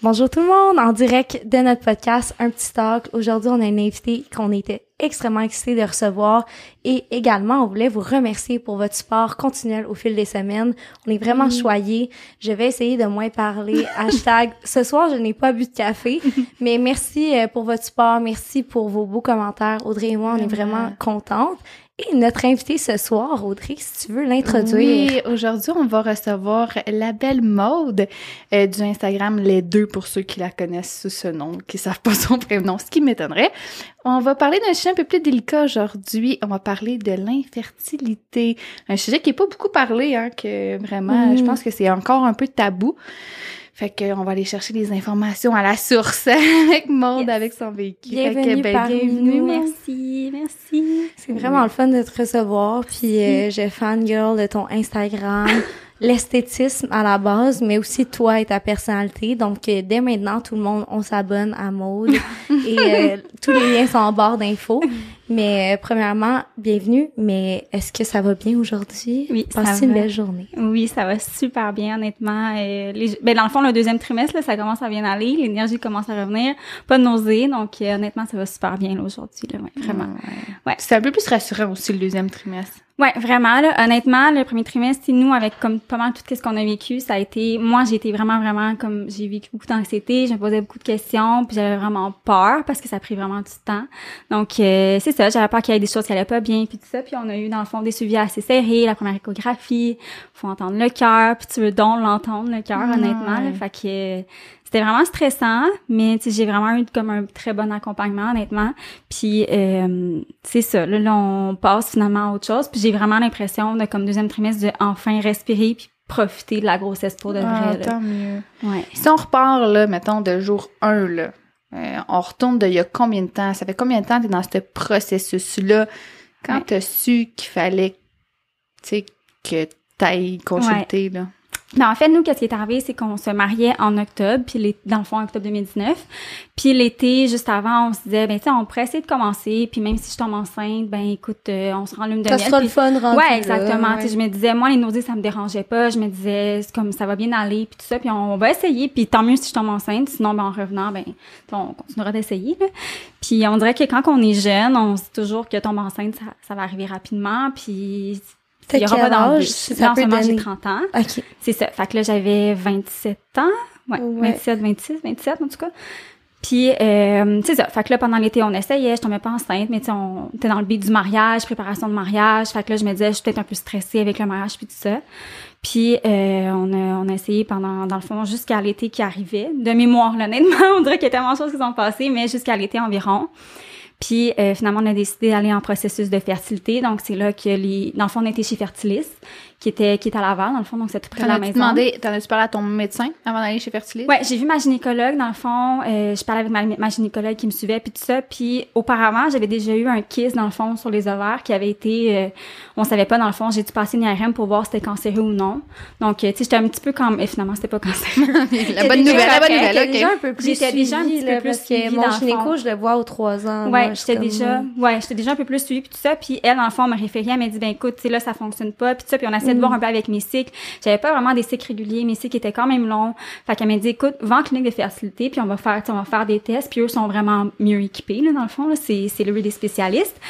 Bonjour tout le monde, en direct de notre podcast Un petit talk. Aujourd'hui, on a une invitée qu'on était extrêmement excité de recevoir et également, on voulait vous remercier pour votre support continuel au fil des semaines. On est vraiment choyés. Je vais essayer de moins parler. Hashtag, ce soir, je n'ai pas bu de café, mais merci euh, pour votre support. Merci pour vos beaux commentaires. Audrey et moi, on est vraiment contentes. Et notre invitée ce soir, Audrey, si tu veux l'introduire. Oui, aujourd'hui, on va recevoir la belle mode euh, du Instagram Les Deux pour ceux qui la connaissent sous ce nom, qui savent pas son prénom, ce qui m'étonnerait. On va parler d'un sujet un peu plus délicat aujourd'hui. On va parler de l'infertilité. Un sujet qui est pas beaucoup parlé, hein, que vraiment, je Mm. pense que c'est encore un peu tabou. Fait qu'on va aller chercher des informations à la source avec Maude, Yes. avec son vécu. Fait que, Bienvenue ben, parmi bienvenue. nous. Merci, merci. C'est vraiment le fun de te recevoir. Puis euh, je fangirl de ton Instagram, l'esthétisme à la base, mais aussi toi et ta personnalité. Donc euh, dès maintenant, tout le monde, on s'abonne à Maude et euh, tous les liens sont en barre d'infos. Mais euh, premièrement, bienvenue. Mais est-ce que ça va bien aujourd'hui? Oui, ça Passez une va. belle journée? Oui, ça va super bien, honnêtement. Euh, les- ben, dans le fond, le deuxième trimestre, là, ça commence à bien aller. L'énergie commence à revenir. Pas de nausée. Donc, euh, honnêtement, ça va super bien là, aujourd'hui. Là, ouais, vraiment. Ouais. C'est un peu plus rassurant aussi le deuxième trimestre. Ouais, vraiment. Là, honnêtement, le premier trimestre, nous, avec comme pas mal tout ce qu'on a vécu, ça a été... Moi, j'ai été vraiment, vraiment, comme j'ai vécu beaucoup d'anxiété, je me posais beaucoup de questions, puis j'avais vraiment peur parce que ça a pris vraiment du temps. Donc, euh, c'est ça, j'avais peur qu'il y ait des choses qui allaient pas bien, puis tout ça. Puis on a eu, dans le fond, des suivis assez serrés, la première échographie, faut entendre le cœur, puis tu veux donc l'entendre, le cœur, honnêtement. là. fait que... c'était vraiment stressant, mais j'ai vraiment eu comme un très bon accompagnement, honnêtement. Puis euh, c'est ça, là, là, on passe finalement à autre chose. Puis j'ai vraiment l'impression de comme deuxième trimestre de enfin respirer puis profiter de la grossesse pour de Ah, vrai. là. tant mieux. Ouais. Si on repart, là, mettons, de jour 1, là, euh, on retourne de il y a combien de temps? Ça fait combien de temps que tu es dans ce processus-là? Quand Ouais. tu as su qu'il fallait, tu sais, que tu ailles consulter, là? Ben, en fait, nous, qu'est-ce qui est arrivé, c'est qu'on se mariait en octobre, puis les- dans le fond, en octobre 2019. Puis l'été, juste avant, on se disait, ben, tu sais, on pourrait essayer de commencer, puis même si je tombe enceinte, ben, écoute, euh, on se rend lune de Ça miel. sera le fun rendu Ouais, exactement. ouais. Je me disais, moi, les nausées, ça me dérangeait pas. Je me disais, c'est comme ça va bien aller, puis tout ça. Puis on va essayer. Puis tant mieux si je tombe enceinte. Sinon, ben, en revenant, ben, on continuera d'essayer. là. Puis on dirait que quand on est jeune, on se dit toujours que tomber enceinte, ça, ça va arriver rapidement. Puis il y aura pas d'embûche. Là, en peut ce moment, j'ai donner? 30 ans. OK. C'est ça. Fait que là, j'avais 27 ans. Ouais, Ouais. 27, 26, 27 en tout cas. Puis, euh, c'est ça. Fait que là, pendant l'été, on essayait. Je tombais pas enceinte, mais tu sais, on était dans le but du mariage, préparation de mariage. Fait que là, je me disais, je suis peut-être un peu stressée avec le mariage puis tout ça. Puis, euh, on, a, on a essayé pendant, dans le fond, jusqu'à l'été qui arrivait. De mémoire, là, honnêtement, on dirait qu'il y a tellement de choses qui sont passées, mais jusqu'à l'été environ. Puis euh, finalement, on a décidé d'aller en processus de fertilité. Donc, c'est là que les... Dans le fond, on était chez Fertilis, qui était qui est à Laval, dans le fond, donc c'est tout près de la maison. demandé, t'en as-tu parlé à ton médecin avant d'aller chez Fertilis? Ouais, j'ai vu ma gynécologue dans le fond. Euh, je parlais avec ma, ma gynécologue qui me suivait puis tout ça. Puis auparavant, j'avais déjà eu un kiss dans le fond sur les ovaires qui avait été, euh, on savait pas dans le fond. J'ai dû passer une IRM pour voir si c'était cancéreux ou non. Donc euh, tu sais, j'étais un petit peu comme, et finalement c'était pas cancéreux. la bonne nouvelle, la bonne nouvelle, t'es ok. déjà un peu plus J'étais déjà un petit peu là, plus parce que suivie, mon gynéco, je le vois aux trois ans. Ouais, j'étais déjà, ouais, j'étais déjà un peu plus suivie puis tout ça. Puis elle, dans le fond, m'a référé, elle m'a dit, ben écoute, tu sais là, ça fonctionne pas puis tout ça. Puis on de voir un peu avec mes cycles. J'avais pas vraiment des cycles réguliers, mes cycles étaient quand même longs. Fait qu'elle m'a dit, écoute, va en clinique de fertilité puis on va faire, on va faire des tests. Puis eux sont vraiment mieux équipés là, dans le fond. C'est c'est le des spécialistes.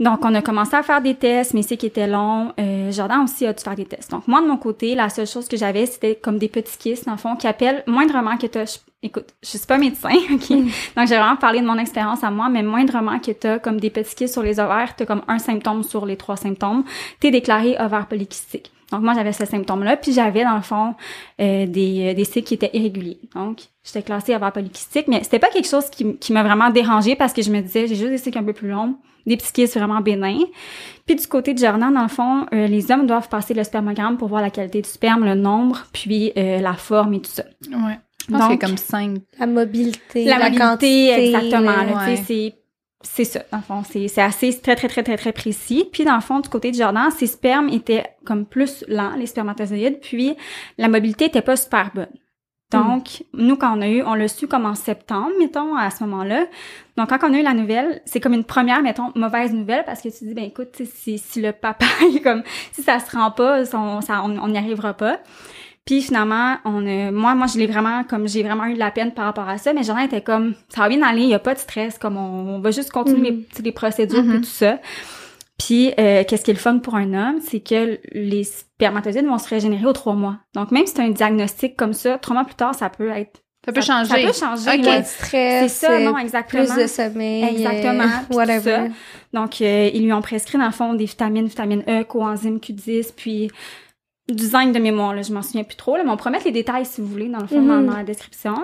Donc, on a commencé à faire des tests, mais c'est qui était long. Euh, Jordan aussi a dû faire des tests. Donc, moi, de mon côté, la seule chose que j'avais, c'était comme des petits kystes, dans le fond, qui appellent moindrement que t'as... Écoute, je suis pas médecin, OK? Donc, j'ai vraiment parlé de mon expérience à moi, mais moindrement que t'as comme des petits kystes sur les ovaires, t'as comme un symptôme sur les trois symptômes, t'es déclaré ovaire polykystique. Donc, moi, j'avais ce symptôme-là, puis j'avais, dans le fond, euh, des, euh, des cycles qui étaient irréguliers. Donc, j'étais classée ovaire polykystique, mais c'était pas quelque chose qui, qui m'a vraiment dérangée parce que je me disais, j'ai juste des cycles un peu plus longs, des petits kystes vraiment bénins. Puis du côté de Jordan, dans le fond, euh, les hommes doivent passer le spermogramme pour voir la qualité du sperme, le nombre, puis euh, la forme et tout ça. Ouais. Je pense Donc, a comme cinq. La mobilité, la, la, mobilité, quantité. exactement. là. ouais. c'est c'est ça, dans le fond. C'est c'est assez très, très, très, très, très précis. Puis, dans le fond, du côté de Jordan, ses spermes étaient comme plus lents, les spermatozoïdes, puis la mobilité était pas super bonne. Donc, nous, quand on a eu, on l'a su comme en septembre, mettons, à ce moment-là. Donc, quand on a eu la nouvelle, c'est comme une première, mettons, mauvaise nouvelle parce que tu dis, ben écoute, si, si le papa, est comme, si ça se rend pas, on ça, on on n'y arrivera pas. Puis finalement, on a, moi, moi, je l'ai vraiment, comme j'ai vraiment eu de la peine par rapport à ça, mais Jordan était comme, ça va bien aller, il y a pas de stress, comme on, on va juste continuer Mhm. les, procédures et tout ça. Puis, euh, qu'est-ce qui est le fun pour un homme, c'est que les spermatozoïdes vont se régénérer aux trois mois. Donc, même si c'est un diagnostic comme ça, trois mois plus tard, ça peut être... Ça peut Ça changer. peut changer, Ok. ouais. Stress. C'est ça, non, exactement. Plus de sommeil. Exactement, euh, whatever. ça. Donc, euh, ils lui ont prescrit, dans le fond, des vitamines, vitamine E, coenzyme Q10, puis du zinc de mémoire, là, je m'en souviens plus trop, là, mais on pourrait mettre les détails, si vous voulez, dans le fond, dans, Mhm. dans la description.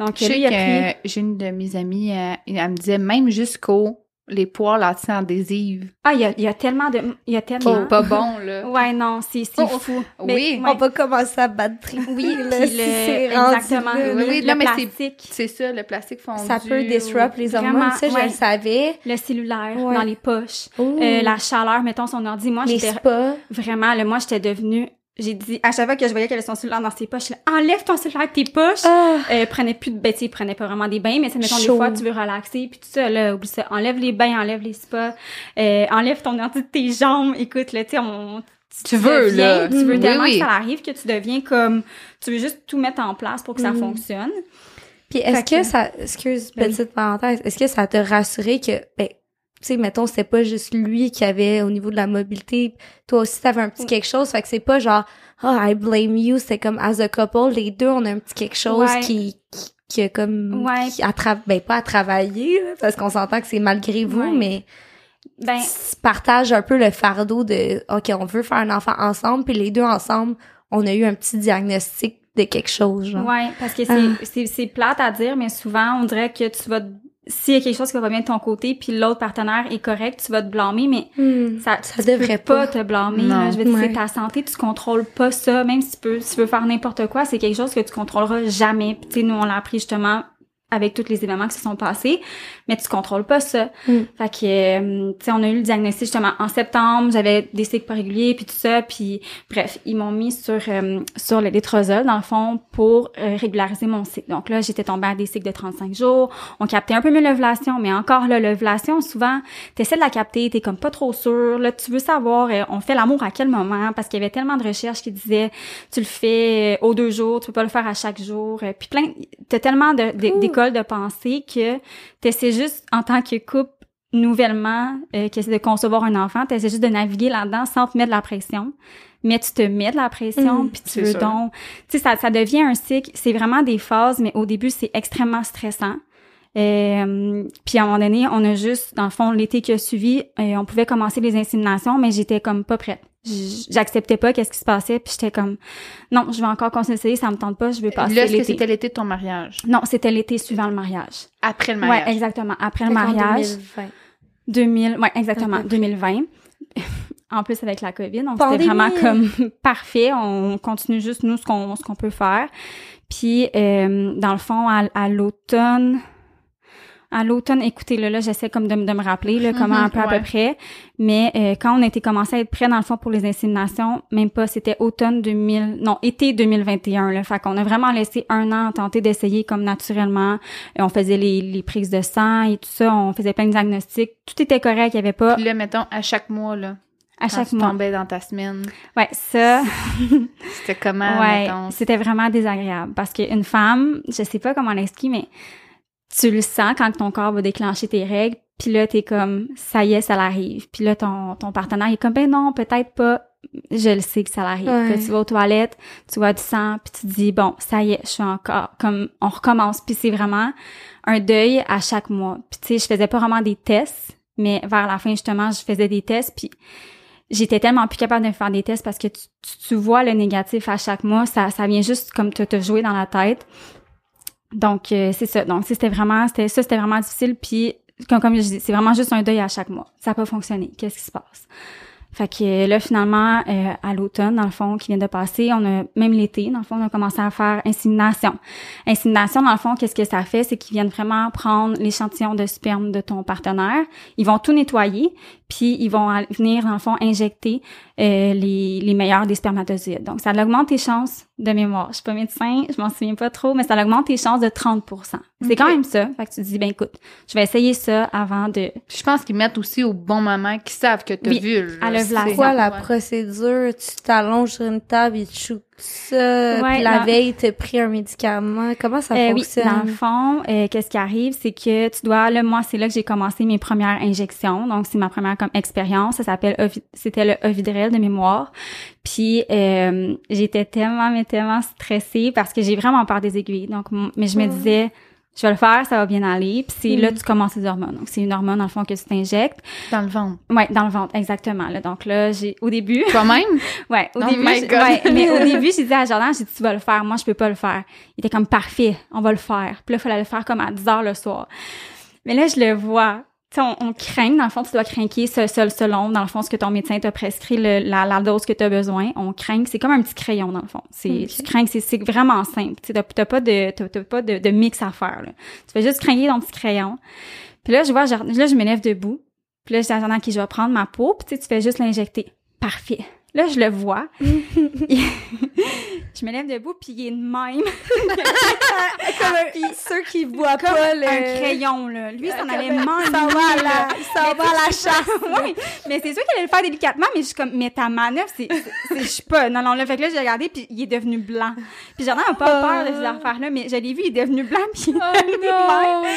Donc, Je sais lui, il a pris... j'ai une de mes amies, euh, elle me disait même jusqu'au les poils anti-adhésives. Ah, il y a, il y a tellement de... Il y a tellement... C'est pas bon, là. Ouais, non, c'est Oh, oh, fou. oui. On va commencer à battre. Oui, là, si le- rendu exactement. là, Oui, là. oui, le mais c'est- plastique, C'est ça, le plastique fondu. Ça peut disrupt les hormones. Ça, je ouais. le savais. le cellulaire Ouais. dans les poches, euh, la chaleur, mettons son ordi. Moi, j'étais vraiment, là, moi, j'étais devenue... J'ai dit, à chaque fois que je voyais qu'il avait son cellulaire dans ses poches, enlève ton cellulaire de tes poches. Ah. Euh, prenait plus de ben, tu sais, prenait pas vraiment des bains, mais ça mettons des fois tu veux relaxer puis tout ça là, oublie ça, enlève les bains, enlève les spas, euh, enlève ton ordi de tes jambes. Écoute là, tu sais on Tu veux, deviens- là. tu veux tellement oui. que ça arrive que tu deviens comme tu veux juste tout mettre en place pour que ça Mhm. fonctionne. Puis est-ce que que- ça, excuse, Ben oui. petite parenthèse, est-ce que ça t'a rassuré que, ben, tu sais, mettons, c'était pas juste lui qui avait au niveau de la mobilité, toi aussi t'avais un petit quelque chose, fait que c'est pas genre, oh, I blame you, c'est comme as a couple, les deux on a un petit quelque chose Ouais. qui, qui, qui a comme, Ouais. qui a ben pas à travailler, là, parce qu'on s'entend que c'est malgré vous, Ouais. mais Ben partage un peu le fardeau de, ok, on veut faire un enfant ensemble, puis les deux ensemble, on a eu un petit diagnostic de quelque chose, genre. ouais, parce que c'est Ah. c'est c'est plate à dire mais souvent on dirait que tu vas s'il y a quelque chose qui va pas bien de ton côté puis l'autre partenaire est correct, tu vas te blâmer mais Hmm. ça, Ça tu devrait peux pas. te blâmer. Là. Je veux dire, Ouais. c'est ta santé, tu contrôles pas ça. Même si tu peux, si tu veux faire n'importe quoi, c'est quelque chose que tu contrôleras jamais. Puis, tu sais, nous, on l'a appris justement avec tous les événements qui se sont passés, mais tu contrôles pas ça. Mm. Fait que, euh, tu sais, on a eu le diagnostic justement en septembre, j'avais des cycles pas réguliers, puis tout ça, puis bref, ils m'ont mis sur euh, sur le létrozole, dans le fond, pour euh, régulariser mon cycle. Donc là, j'étais tombée à des cycles de 35 jours, on captait un peu mieux l'ovulation, mais encore là, l'ovulation, souvent, t'essaies de la capter, t'es comme pas trop sûr, là, tu veux savoir, euh, on fait l'amour à quel moment, parce qu'il y avait tellement de recherches qui disaient, tu le fais aux deux jours, tu peux pas le faire à chaque jour, puis plein, t'as tellement de- de- De pensée que t'essaies juste, en tant que couple, nouvellement, euh, qui essaie de concevoir un enfant, t'essaies juste de naviguer là-dedans sans te mettre de la pression. Mais tu te mets de la pression, Mm, puis tu veux donc... Tu sais, ça, ça devient un cycle, c'est vraiment des phases, mais au début, c'est extrêmement stressant. Euh, puis à un moment donné, on a juste, dans le fond, l'été qui a suivi, euh, on pouvait commencer les inséminations, mais j'étais comme pas prête. J'acceptais pas qu'est-ce qui se passait, puis j'étais comme non, je vais encore continuer d'essayer, ça me tente pas, je veux passer Là, est-ce que l'été. c'était l'été de ton mariage? Non, c'était l'été suivant le mariage. Après le mariage. Ouais, exactement. Après le mariage, 2020. 2000, ouais, exactement, À peu près. 2020. en plus avec la COVID, donc Pandémie. c'était vraiment comme parfait. On continue juste nous ce qu'on ce qu'on peut faire. Puis euh, dans le fond, à, à l'automne, à l'automne, écoutez, là, là j'essaie comme de, me- de me rappeler là, comment Mhm, un peu à peu près. Mais euh, quand on était commencé à être prêt dans le fond pour les inséminations, même pas, c'était automne 2000, non, été 2021. Là, fait qu'on a vraiment laissé un an tenter d'essayer comme naturellement. Euh, on faisait les, les prises de sang et tout ça, on faisait plein de diagnostics. Tout était correct, il y avait pas Puis là, mettons, à chaque mois, là, à quand chaque tu mois. tombais dans ta semaine, Ouais, ça, c'était comment, ouais, c'était vraiment désagréable parce qu'une femme, je sais pas comment l'expliquer, mais tu le sens quand ton corps va déclencher tes règles, puis là t'es comme ça y est, ça l'arrive. Puis là ton ton partenaire il est comme ben non, peut-être pas. Je le sais que ça l'arrive. Ouais. Tu vas aux toilettes, tu vois du sang, puis tu te dis bon, ça y est, je suis encore comme on recommence. Puis c'est vraiment un deuil à chaque mois. Puis tu sais, je faisais pas vraiment des tests, mais vers la fin justement, je faisais des tests puis j'étais tellement plus capable de faire des tests parce que tu, tu, tu vois le négatif à chaque mois, ça, ça vient juste comme te, te jouer dans la tête. Donc euh, c'est ça. Donc c'était vraiment, c'était ça, c'était vraiment difficile. Puis comme, comme je dis, c'est vraiment juste un deuil à chaque mois. Ça n'a pas fonctionné. Qu'est-ce qui se passe? Fait que là, finalement, euh, à l'automne, dans le fond, qui vient de passer, on a, même l'été, dans le fond, on a commencé à faire insémination. Insémination, dans le fond, qu'est-ce que ça fait? C'est qu'ils viennent vraiment prendre l'échantillon de sperme de ton partenaire. Ils vont tout nettoyer, puis ils vont venir, dans le fond, injecter euh, les, les meilleurs des spermatozoïdes. Donc, ça augmente tes chances de mémoire. Je suis pas médecin, je m'en souviens pas trop, mais ça augmente tes chances de 30% C'est quand même ça. Fait que tu te dis, ben écoute, je vais essayer ça avant de... Puis je pense qu'ils mettent aussi au bon moment, qu'ils savent que t'as Oui, vu. C'est quoi la procédure? Tu t'allonges sur une table et tu ça, Ouais, la veille, t'as pris un médicament. Comment ça Euh, oui, fonctionne? dans le fond, euh, qu'est-ce qui arrive, c'est que tu dois, là, moi, c'est là que j'ai commencé mes premières injections. Donc, c'est ma première comme expérience. Ça s'appelle, c'était le Ovidrel de mémoire. Puis, euh, j'étais tellement, mais tellement stressée parce que j'ai vraiment peur des aiguilles. Donc, mais je me disais, je vais le faire, ça va bien aller. Puis c'est là Mm. tu commences les hormones. Donc, c'est une hormone, dans le fond, que tu t'injectes. Dans le ventre. Ouais, dans le ventre, exactement. Là. Donc là, j'ai, au début, Toi-même? Ouais, au Oh début, my God. ouais, mais au début, j'ai dit à Jordan, j'ai dit, tu vas le faire. Moi, je peux pas le faire. Il était comme parfait, on va le faire. Puis là, il fallait le faire comme à 10 heures le soir. Mais là, je le vois. On, on craint, dans le fond, tu dois craquer ce, ce- selon, dans le fond, ce que ton médecin t'a prescrit, le- la, la dose que tu as besoin. On craint, c'est comme un petit crayon, dans le fond. C'est. Tu crains, c'est, c'est vraiment simple. Tu t'as pas de, t'as, t'as pas de, de mix à faire, là. Tu fais juste craquer ton petit crayon. Puis là, je vois, là, je me lève debout. Puis là, Jordan, OK, je vais prendre ma peau. Puis tu fais juste l'injecter. Parfait. Là, je le vois. je me lève debout, puis il est de même. comme un- ceux qui voient Comme pas le... un crayon, là. Lui, s'en allait il manger. s'en va à la, il s'en va à la chasse. oui, mais c'est sûr qu'elle allait le faire délicatement, mais je suis comme, mais ta manœuvre, c'est, je suis pas. Non, non, là, fait que là, j'ai regardé, puis il est devenu blanc. Puis Jordan a pas peur de ces affaires-là, mais je l'ai vu, il est devenu blanc, puis il est devenu de même.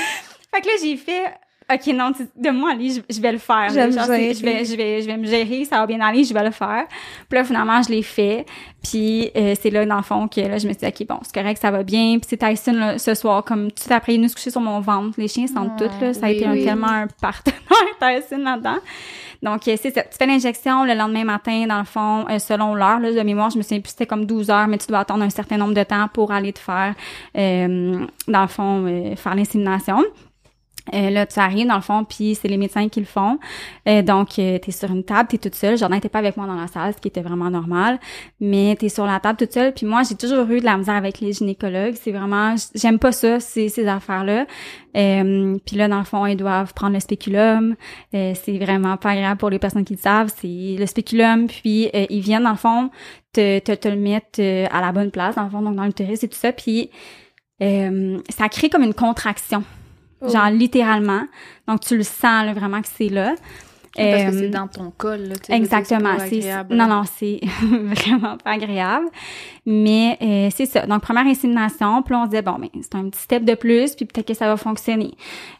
Fait que là, j'ai fait, OK, non, tu- de moi, allez, je, je vais le faire. J'aime Genre, je vais, je vais, je vais me gérer, ça va bien aller, je vais le faire. Puis là, finalement, je l'ai fait. Puis euh, c'est là, dans le fond, que là, je me suis dit, OK, bon, c'est correct, ça va bien. Puis c'est Tyson, là, ce soir, comme tout après, il nous coucher sur mon ventre. Les chiens sentent Ah, là. Ça a oui, été un- tellement un partenaire, Tyson, là-dedans. Donc, euh, c'est ça. Tu fais l'injection le lendemain matin, dans le fond, euh, selon l'heure, là, de mémoire, je me souviens plus, c'était comme 12 heures, mais tu dois attendre un certain nombre de temps pour aller te faire, euh, dans le fond, euh, faire l'insémination. Euh, là, tu arrives dans le fond, puis c'est les médecins qui le font. Euh, donc, euh, tu es sur une table, tu es toute seule. Jordan n'était pas avec moi dans la salle, ce qui était vraiment normal. Mais tu es sur la table toute seule. Puis moi, j'ai toujours eu de la misère avec les gynécologues. C'est vraiment... J'aime pas ça, ces, ces affaires-là. Euh, puis là, dans le fond, ils doivent prendre le spéculum. Euh, c'est vraiment pas agréable pour les personnes qui le savent. C'est le spéculum, puis euh, ils viennent, dans le fond, te, te, te le mettre à la bonne place, dans le fond, donc dans l'utérus et tout ça. Puis ça crée comme une contraction. Genre littéralement. Donc tu le sens là, vraiment que c'est là. Parce que c'est dans ton col, là. tu Exactement. C'est non non c'est vraiment pas agréable. Mais euh, c'est ça. Donc première insémination, puis on se disait bon ben c'est un petit step de plus, puis peut-être que ça va fonctionner.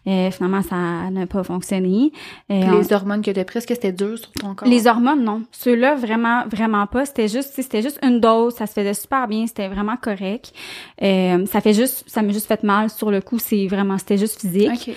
Euh, finalement ça n'a pas fonctionné. Euh, on- les hormones que t'as prises, est-ce que c'était dur sur ton corps? les hormones, non. Ceux-là, vraiment, vraiment pas. C'était juste, tu c'était juste une dose. Ça se faisait super bien. C'était vraiment correct. Euh, ça fait juste, ça m'a juste fait mal sur le coup. C'est vraiment, c'était juste physique. OK.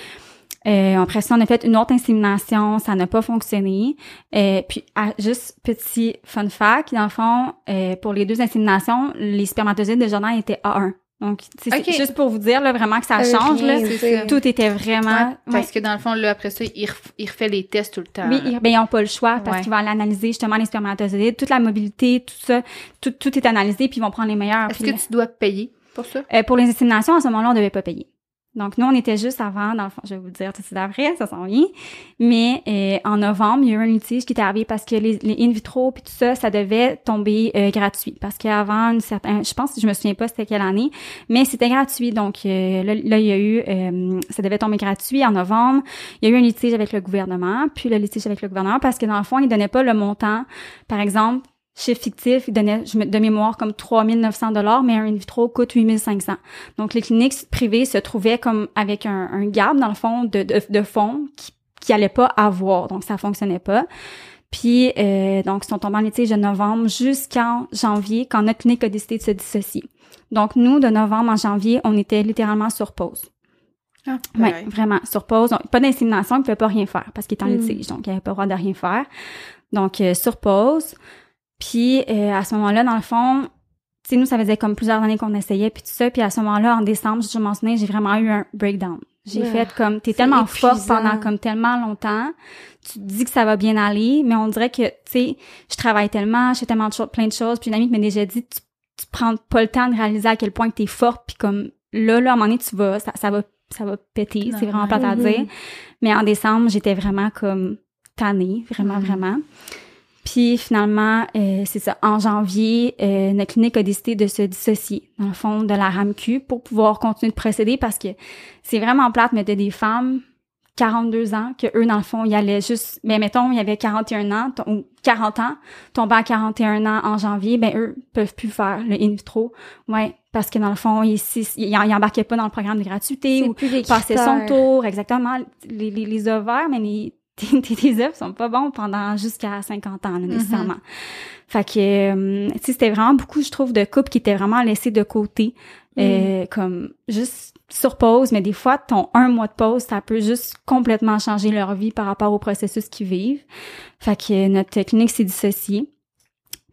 Euh, après ça, on a fait une autre insémination. Ça n'a pas fonctionné. Euh, puis, à- juste petit fun fact, dans le fond, euh, pour les deux inséminations, les spermatozoïdes de Jordan étaient A1. Donc, c'est c'est Ok. juste pour vous dire là, vraiment que ça Euh, change. Là. ça. Tout était vraiment... Ouais, parce ouais. que dans le fond, là, après ça, il, ref- il refait les tests tout le temps. Oui, ils, ben, ils n'ont pas le choix parce Ouais. qu'ils vont aller analyser justement les spermatozoïdes, toute la mobilité, tout ça, tout, tout est analysé, puis ils vont prendre les meilleurs. Est-ce que tu dois payer pour ça? euh, pour les inséminations, à ce moment-là, on devait pas payer. Donc, nous, on était juste avant, dans le fond, je vais vous dire tout de suite après, ça s'en vient. Mais euh, en novembre, il y a eu un litige qui est arrivé parce que les, les in vitro puis tout ça, ça devait tomber euh, gratuit. Parce qu'avant, une certaine, je pense, je me souviens pas c'était quelle année, mais c'était gratuit. Donc euh, là, là, il y a eu, euh, ça devait tomber gratuit en novembre. Il y a eu un litige avec le gouvernement, puis le litige avec le gouvernement parce que dans le fond, ils donnaient pas le montant. Par exemple, chiffre fictif, il donnait de mémoire comme 3900 dollars, mais un in vitro coûte 8500. Donc les cliniques privées se trouvaient comme avec un, un gap dans le fond de, de, de fonds qui qui allait pas avoir, donc ça fonctionnait pas. Puis euh, donc ils sont tombés en litige de novembre jusqu'en janvier quand notre clinique a décidé de se dissocier. Donc nous de novembre en janvier, on était littéralement sur pause. Ah, Oui, vraiment, sur pause. Donc, pas d'insémination, il ne pouvait pas rien faire parce qu'il est en Mm. litige, donc il n'avait pas le droit de rien faire. Donc, euh, sur pause. Puis, euh, à ce moment-là, dans le fond, tu sais, nous, ça faisait comme plusieurs années qu'on essayait, puis tout ça. Puis à ce moment-là, en décembre, je m'en souviens, j'ai vraiment eu un breakdown. J'ai Ouais. fait comme, t'es tellement épuisant. pendant comme tellement longtemps, tu te dis que ça va bien aller, mais on dirait que, tu sais, je travaille tellement, je fais tellement de choses, plein de choses, puis une amie m'a déjà dit, tu, tu prends pas le temps de réaliser à quel point que t'es forte, puis comme, là, là, à un moment donné, tu vas, ça, ça va, ça va péter, c'est vraiment plate à dire. Mais en décembre, j'étais vraiment comme tannée, vraiment, Mhm. vraiment. Puis finalement, euh, c'est ça, en janvier, euh, notre clinique a décidé de se dissocier, dans le fond, de la RAMQ pour pouvoir continuer de procéder parce que c'est vraiment plate, mais t'as des femmes 42 ans, que eux, dans le fond, ils allaient juste, ben, mettons, il y avait 41 ans, ou 40 ans, tombant à 41 ans en janvier, ben, eux peuvent plus faire le in vitro. Ouais. Parce que dans le fond, ils, ils, ils embarquaient pas dans le programme de gratuité ou passaient son tour, exactement. Les, les, les ovaires, mais les, tes, tes œufs sont pas bons pendant jusqu'à 50 ans, là, nécessairement. Mm-hmm. Fait que, euh, tu sais, c'était vraiment beaucoup, je trouve, de couples qui étaient vraiment laissés de côté, mm. euh, comme juste sur pause, mais des fois, ton un mois de pause, ça peut juste complètement changer leur vie par rapport au processus qu'ils vivent. Fait que notre clinique s'est dissociée.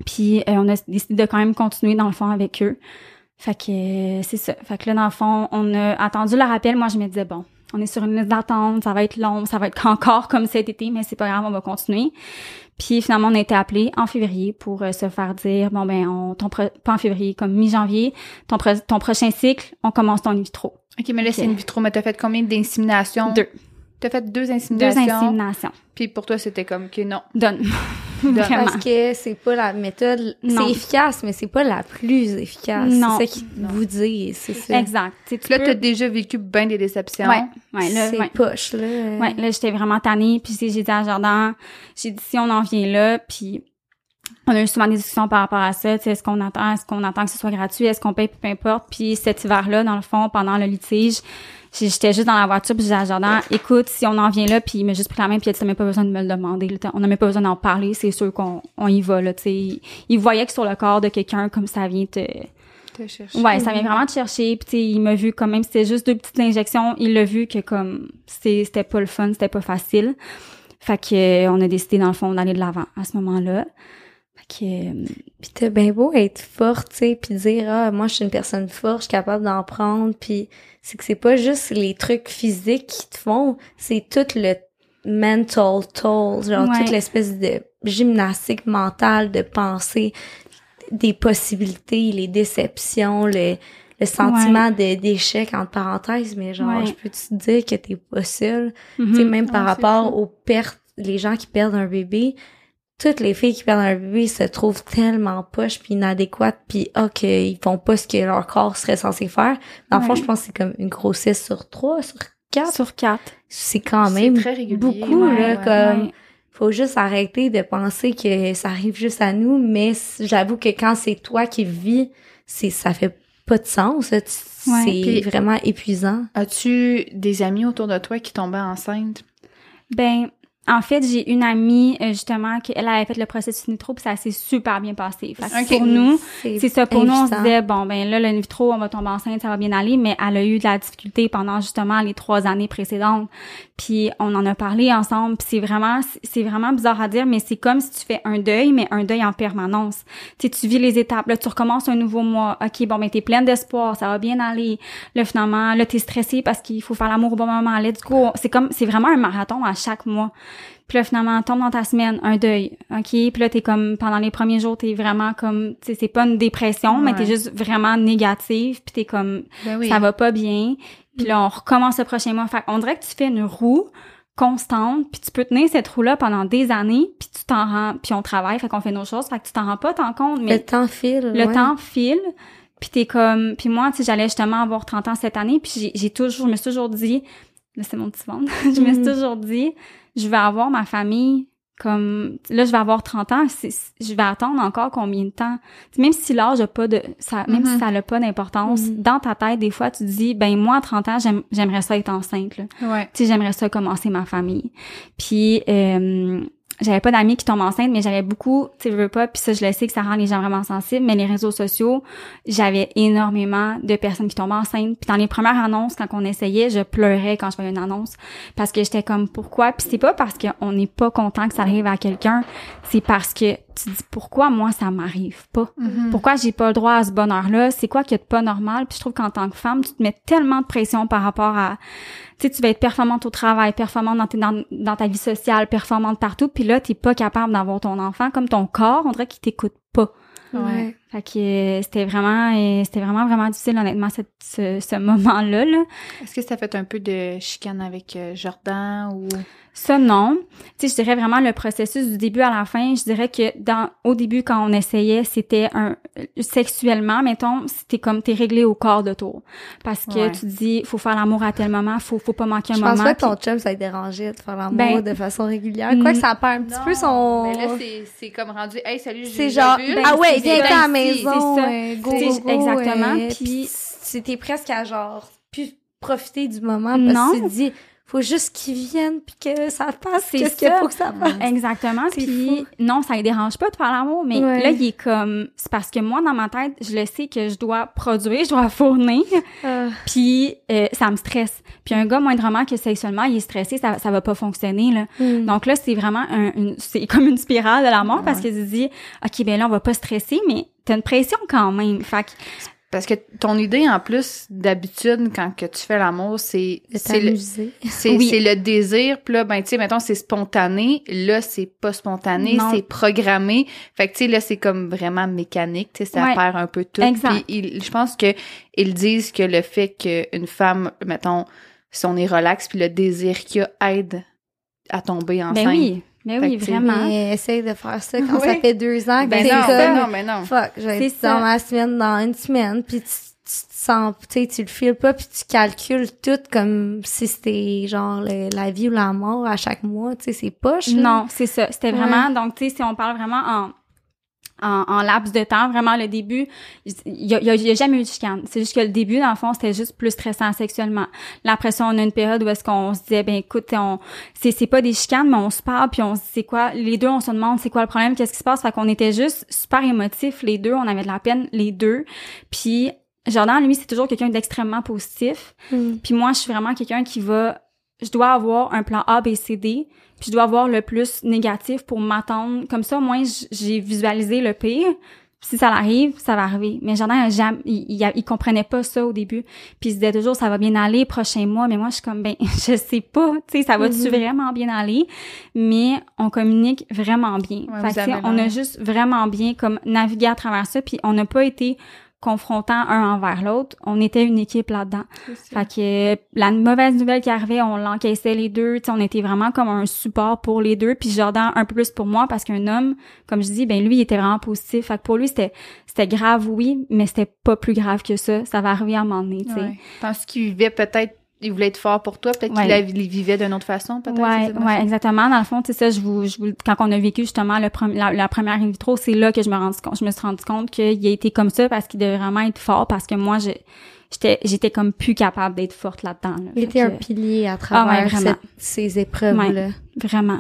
Puis euh, on a décidé de quand même continuer dans le fond avec eux. Fait que c'est ça. Fait que là, dans le fond, on a attendu le rappel. Moi, je me disais, bon, on est sur une liste d'attente, ça va être long, ça va être encore comme cet été, mais c'est pas grave, on va continuer. Puis finalement, on a été appelé en février pour euh, se faire dire bon ben on ton pas en février, comme mi-janvier, ton ton prochain cycle, on commence ton in vitro. OK, mais là c'est in vitro, mais t'as fait combien d'inséminations? Deux. T'as fait deux inséminations. Deux inséminations. Puis pour toi, c'était comme que non. Donne. Parce que c'est pas la méthode, c'est efficace, mais c'est pas la plus efficace. C'est ça qui vous dit, c'est ça. Exact. Tu là, t'as déjà vécu bien des déceptions. Ouais. Ouais, là, c'est poche, là. Ouais, là, j'étais vraiment tannée, puis j'ai dit à Jordan, j'ai dit si on en vient là, puis on a eu souvent des discussions par rapport à ça, tu sais, est-ce qu'on attend, est-ce qu'on attend que ce soit gratuit, est-ce qu'on paye, peu importe. Puis cet hiver-là, dans le fond, pendant le litige, j'étais juste dans la voiture puis j'ai dit Jordan écoute si on en vient là puis il m'a juste pris la main puis il a dit même pas besoin de me le demander on n'a même pas besoin d'en parler c'est sûr qu'on on y va là tu sais il, voyait que sur le corps de quelqu'un comme ça vient te te chercher. Ouais, ça vient vraiment te chercher. Puis il m'a vu quand même, c'était juste deux petites injections. Il l'a vu que comme c'était pas le fun, c'était pas facile. Fait que on a décidé dans le fond d'aller de l'avant à ce moment-là. Fait que puis t'as bien beau être forte, tu sais, puis dire ah moi je suis une personne forte, je suis capable d'en prendre, puis c'est que c'est pas juste les trucs physiques qui te font, c'est tout le mental toll, genre toute l'espèce de gymnastique mentale de pensée, des possibilités, les déceptions, le, le sentiment d'échec entre parenthèses, mais genre je peux te dire que t'es pas seule, tu sais mm-hmm. même par rapport aux pertes, les gens qui perdent un bébé, toutes les filles qui perdent un bébé se trouvent tellement poches puis inadéquates puis ah qu'ils font pas ce que leur corps serait censé faire. Dans le fond, je pense que c'est comme une grossesse sur trois, sur quatre. Sur quatre. C'est quand même beaucoup, là, comme... Faut juste arrêter de penser que ça arrive juste à nous, mais j'avoue que quand c'est toi qui vis, c'est ça fait pas de sens. C'est vraiment épuisant. As-tu des amis autour de toi qui tombaient enceintes? Ben, en fait, j'ai une amie euh, justement qui elle avait fait le processus nitro puis ça s'est super bien passé. Fait pour nous, c'est ça pour nous on se disait bon ben là le nitro on va tomber enceinte, ça va bien aller mais elle a eu de la difficulté pendant justement les trois années précédentes. Puis on en a parlé ensemble, puis c'est vraiment c'est vraiment bizarre à dire mais c'est comme si tu fais un deuil mais un deuil en permanence. Tu tu vis les étapes, là tu recommences un nouveau mois. OK, bon ben t'es pleine d'espoir, ça va bien aller. Là finalement, là t'es stressé parce qu'il faut faire l'amour au bon moment. Let's go. C'est comme c'est vraiment un marathon à chaque mois. Puis là, finalement, tombe dans ta semaine, un deuil, OK? Puis là, t'es comme, pendant les premiers jours, t'es vraiment comme, tu sais, c'est pas une dépression, mais t'es juste vraiment négative, puis t'es comme, ben ça va pas bien. Puis là, on recommence le prochain mois. Fait on dirait que tu fais une roue constante, puis tu peux tenir cette roue-là pendant des années, puis tu t'en rends, puis on travaille, fait qu'on fait nos choses, fait que tu t'en rends pas tant compte, mais... Le temps file, Le temps file, puis t'es comme... Puis moi, tu sais, j'allais justement avoir 30 ans cette année, puis j'ai toujours, je me suis toujours dit... Là, c'est mon petit ventre. je me suis mm. toujours dit je vais avoir ma famille comme là je vais avoir 30 ans je vais attendre encore combien de temps? Même si l'âge a pas de ça même si mm-hmm. ça n'a pas d'importance mm-hmm. dans ta tête des fois tu te dis ben moi à 30 ans j'aimerais ça être enceinte là ouais. tu sais j'aimerais ça commencer ma famille puis euh, j'avais pas d'amis qui tombent enceintes, mais j'avais beaucoup, tu sais, veux pas, puis ça, je le sais que ça rend les gens vraiment sensibles, mais les réseaux sociaux, j'avais énormément de personnes qui tombent enceintes. Puis dans les premières annonces, quand on essayait, je pleurais quand je voyais une annonce, parce que j'étais comme, pourquoi? Puis c'est pas parce qu'on n'est pas content que ça arrive à quelqu'un, c'est parce que tu dis pourquoi moi ça m'arrive pas? Mm-hmm. pourquoi j'ai pas le droit à ce bonheur là c'est quoi qui est pas normal? Puis je trouve qu'en tant que femme tu te mets tellement de pression par rapport à tu sais tu vas être performante au travail performante dans, dans, ta vie sociale performante partout puis là t'es pas capable d'avoir ton enfant comme ton corps on dirait qu'il t'écoute pas. Ouais. Fait que euh, c'était vraiment euh, c'était vraiment vraiment difficile honnêtement cette, ce, ce moment là là. Est-ce que ça fait un peu de chicane avec euh, Jordan ou? Ça, non. Tu sais, je dirais vraiment le processus du début à la fin. Je dirais que dans au début, quand on essayait, c'était un sexuellement, mettons, t'es comme t'es réglé au corps de tour. Parce que Ouais. tu dis faut faire l'amour à tel moment, faut faut pas manquer un Je moment. pense pas que ton chum, ça ait dérangé de faire l'amour Ben, de façon régulière. Quoi que ça perd un petit peu son... Mais là, c'est- c'est comme rendu, hey, salut, j'ai C'est genre, ah ouais, viens c'est à la maison, c'est ça. ouais, go, C'est go, go, exactement, ouais. puis- c'était presque à genre, plus profiter du moment parce Non. que tu te dis, faut juste qu'ils viennent puis que ça passe, C'est qu'est-ce qu'il faut que ça passe. Exactement. Puis fou. non, ça ne dérange pas de faire l'amour, mais Ouais. là, il est comme... C'est parce que moi, dans ma tête, je le sais que je dois produire, je dois fournir, Ah. puis euh, ça me stresse. Puis un gars, moindrement que sexuellement, il est stressé, ça, ça va pas fonctionner, là. Hmm. Donc là, c'est vraiment un, une, c'est comme une spirale de la mort parce que tu dis, OK, ben là, on va pas stresser, mais t'as une pression quand même. Fait que, Parce que ton idée, en plus, d'habitude, quand que tu fais l'amour, c'est, c'est le, c'est, Oui. le désir, puis là, ben, tu sais, mettons, c'est spontané. Là, c'est pas spontané, c'est programmé. Fait que, tu sais, là, c'est comme vraiment mécanique, tu sais, ça Ouais. perd un peu tout. Exact. Puis, je pense que ils disent que le fait qu'une femme, mettons, si on est relax, puis le désir qu'il y a aide à tomber enceinte. ben oui, Fait oui, vraiment. Mais essaye de faire ça quand Oui. ça fait deux ans que Ben non, comme, ben non, ben non. fuck, je vais être dans ma semaine dans une semaine, puis tu, tu te sens, tu sais, tu le files pas, puis tu calcules tout comme si c'était genre le- la vie ou la mort à chaque mois, tu sais, c'est poche. Non, c'est ça. C'était Ouais. vraiment, donc, tu sais, si on parle vraiment en, en, en laps de temps, vraiment, le début, il y a, y a- y a jamais eu de chicane. C'est juste que le début, dans le fond, c'était juste plus stressant sexuellement. Là, après ça, on a une période où est-ce qu'on se disait, ben, écoute, on, c'est, c'est pas des chicanes, mais on se parle, puis on se dit, c'est quoi, les deux, on se demande c'est quoi le problème, qu'est-ce qui se passe? Fait qu'on était juste super émotifs, les deux, on avait de la peine, les deux. Puis, Jordan, lui, c'est toujours quelqu'un d'extrêmement positif. Hmm. Puis moi, je suis vraiment quelqu'un qui va, je dois avoir un plan A, B, C, D, puis je dois avoir le plus négatif pour m'attendre. Comme ça, au moins, j'ai visualisé le pire. Si ça arrive, ça va arriver. Mais Jordan, a jamais, il, il, il comprenait pas ça au début. Puis il se disait toujours, ça va bien aller, prochain mois. Mais moi, je suis comme, ben, je sais pas, tu sais, ça va-tu Mhm. vraiment bien aller? Mais on communique vraiment bien. Ouais, fait que, on a juste vraiment bien comme navigué à travers ça. Puis on n'a pas été confrontant un envers l'autre. On était une équipe là-dedans. Fait que la mauvaise nouvelle qui arrivait, on l'encaissait les deux. Tu on était vraiment comme un support pour les deux. Puis Jordan un peu plus pour moi parce qu'un homme, comme je dis, ben lui, il était vraiment positif. Fait que pour lui, c'était c'était grave, oui, mais c'était pas plus grave que ça. Ça va arriver à un moment donné, tu sais. Ouais. Penses-tu qu'il vivait peut-être, il voulait être fort pour toi, peut-être Ouais. qu'il vivait d'une autre façon, peut-être? Ouais, c'est ouais, exactement. Dans le fond, tu sais ça, je vous, je vous, quand on a vécu justement le la, la première in vitro, c'est là que je me rendu compte, je me suis rendu compte qu'il a été comme ça parce qu'il devait vraiment être fort parce que moi, je- j'étais, j'étais comme plus capable d'être forte là-dedans. là. Il Fait était un pilier à Ah ouais, travers cette- ces épreuves-là. Vraiment.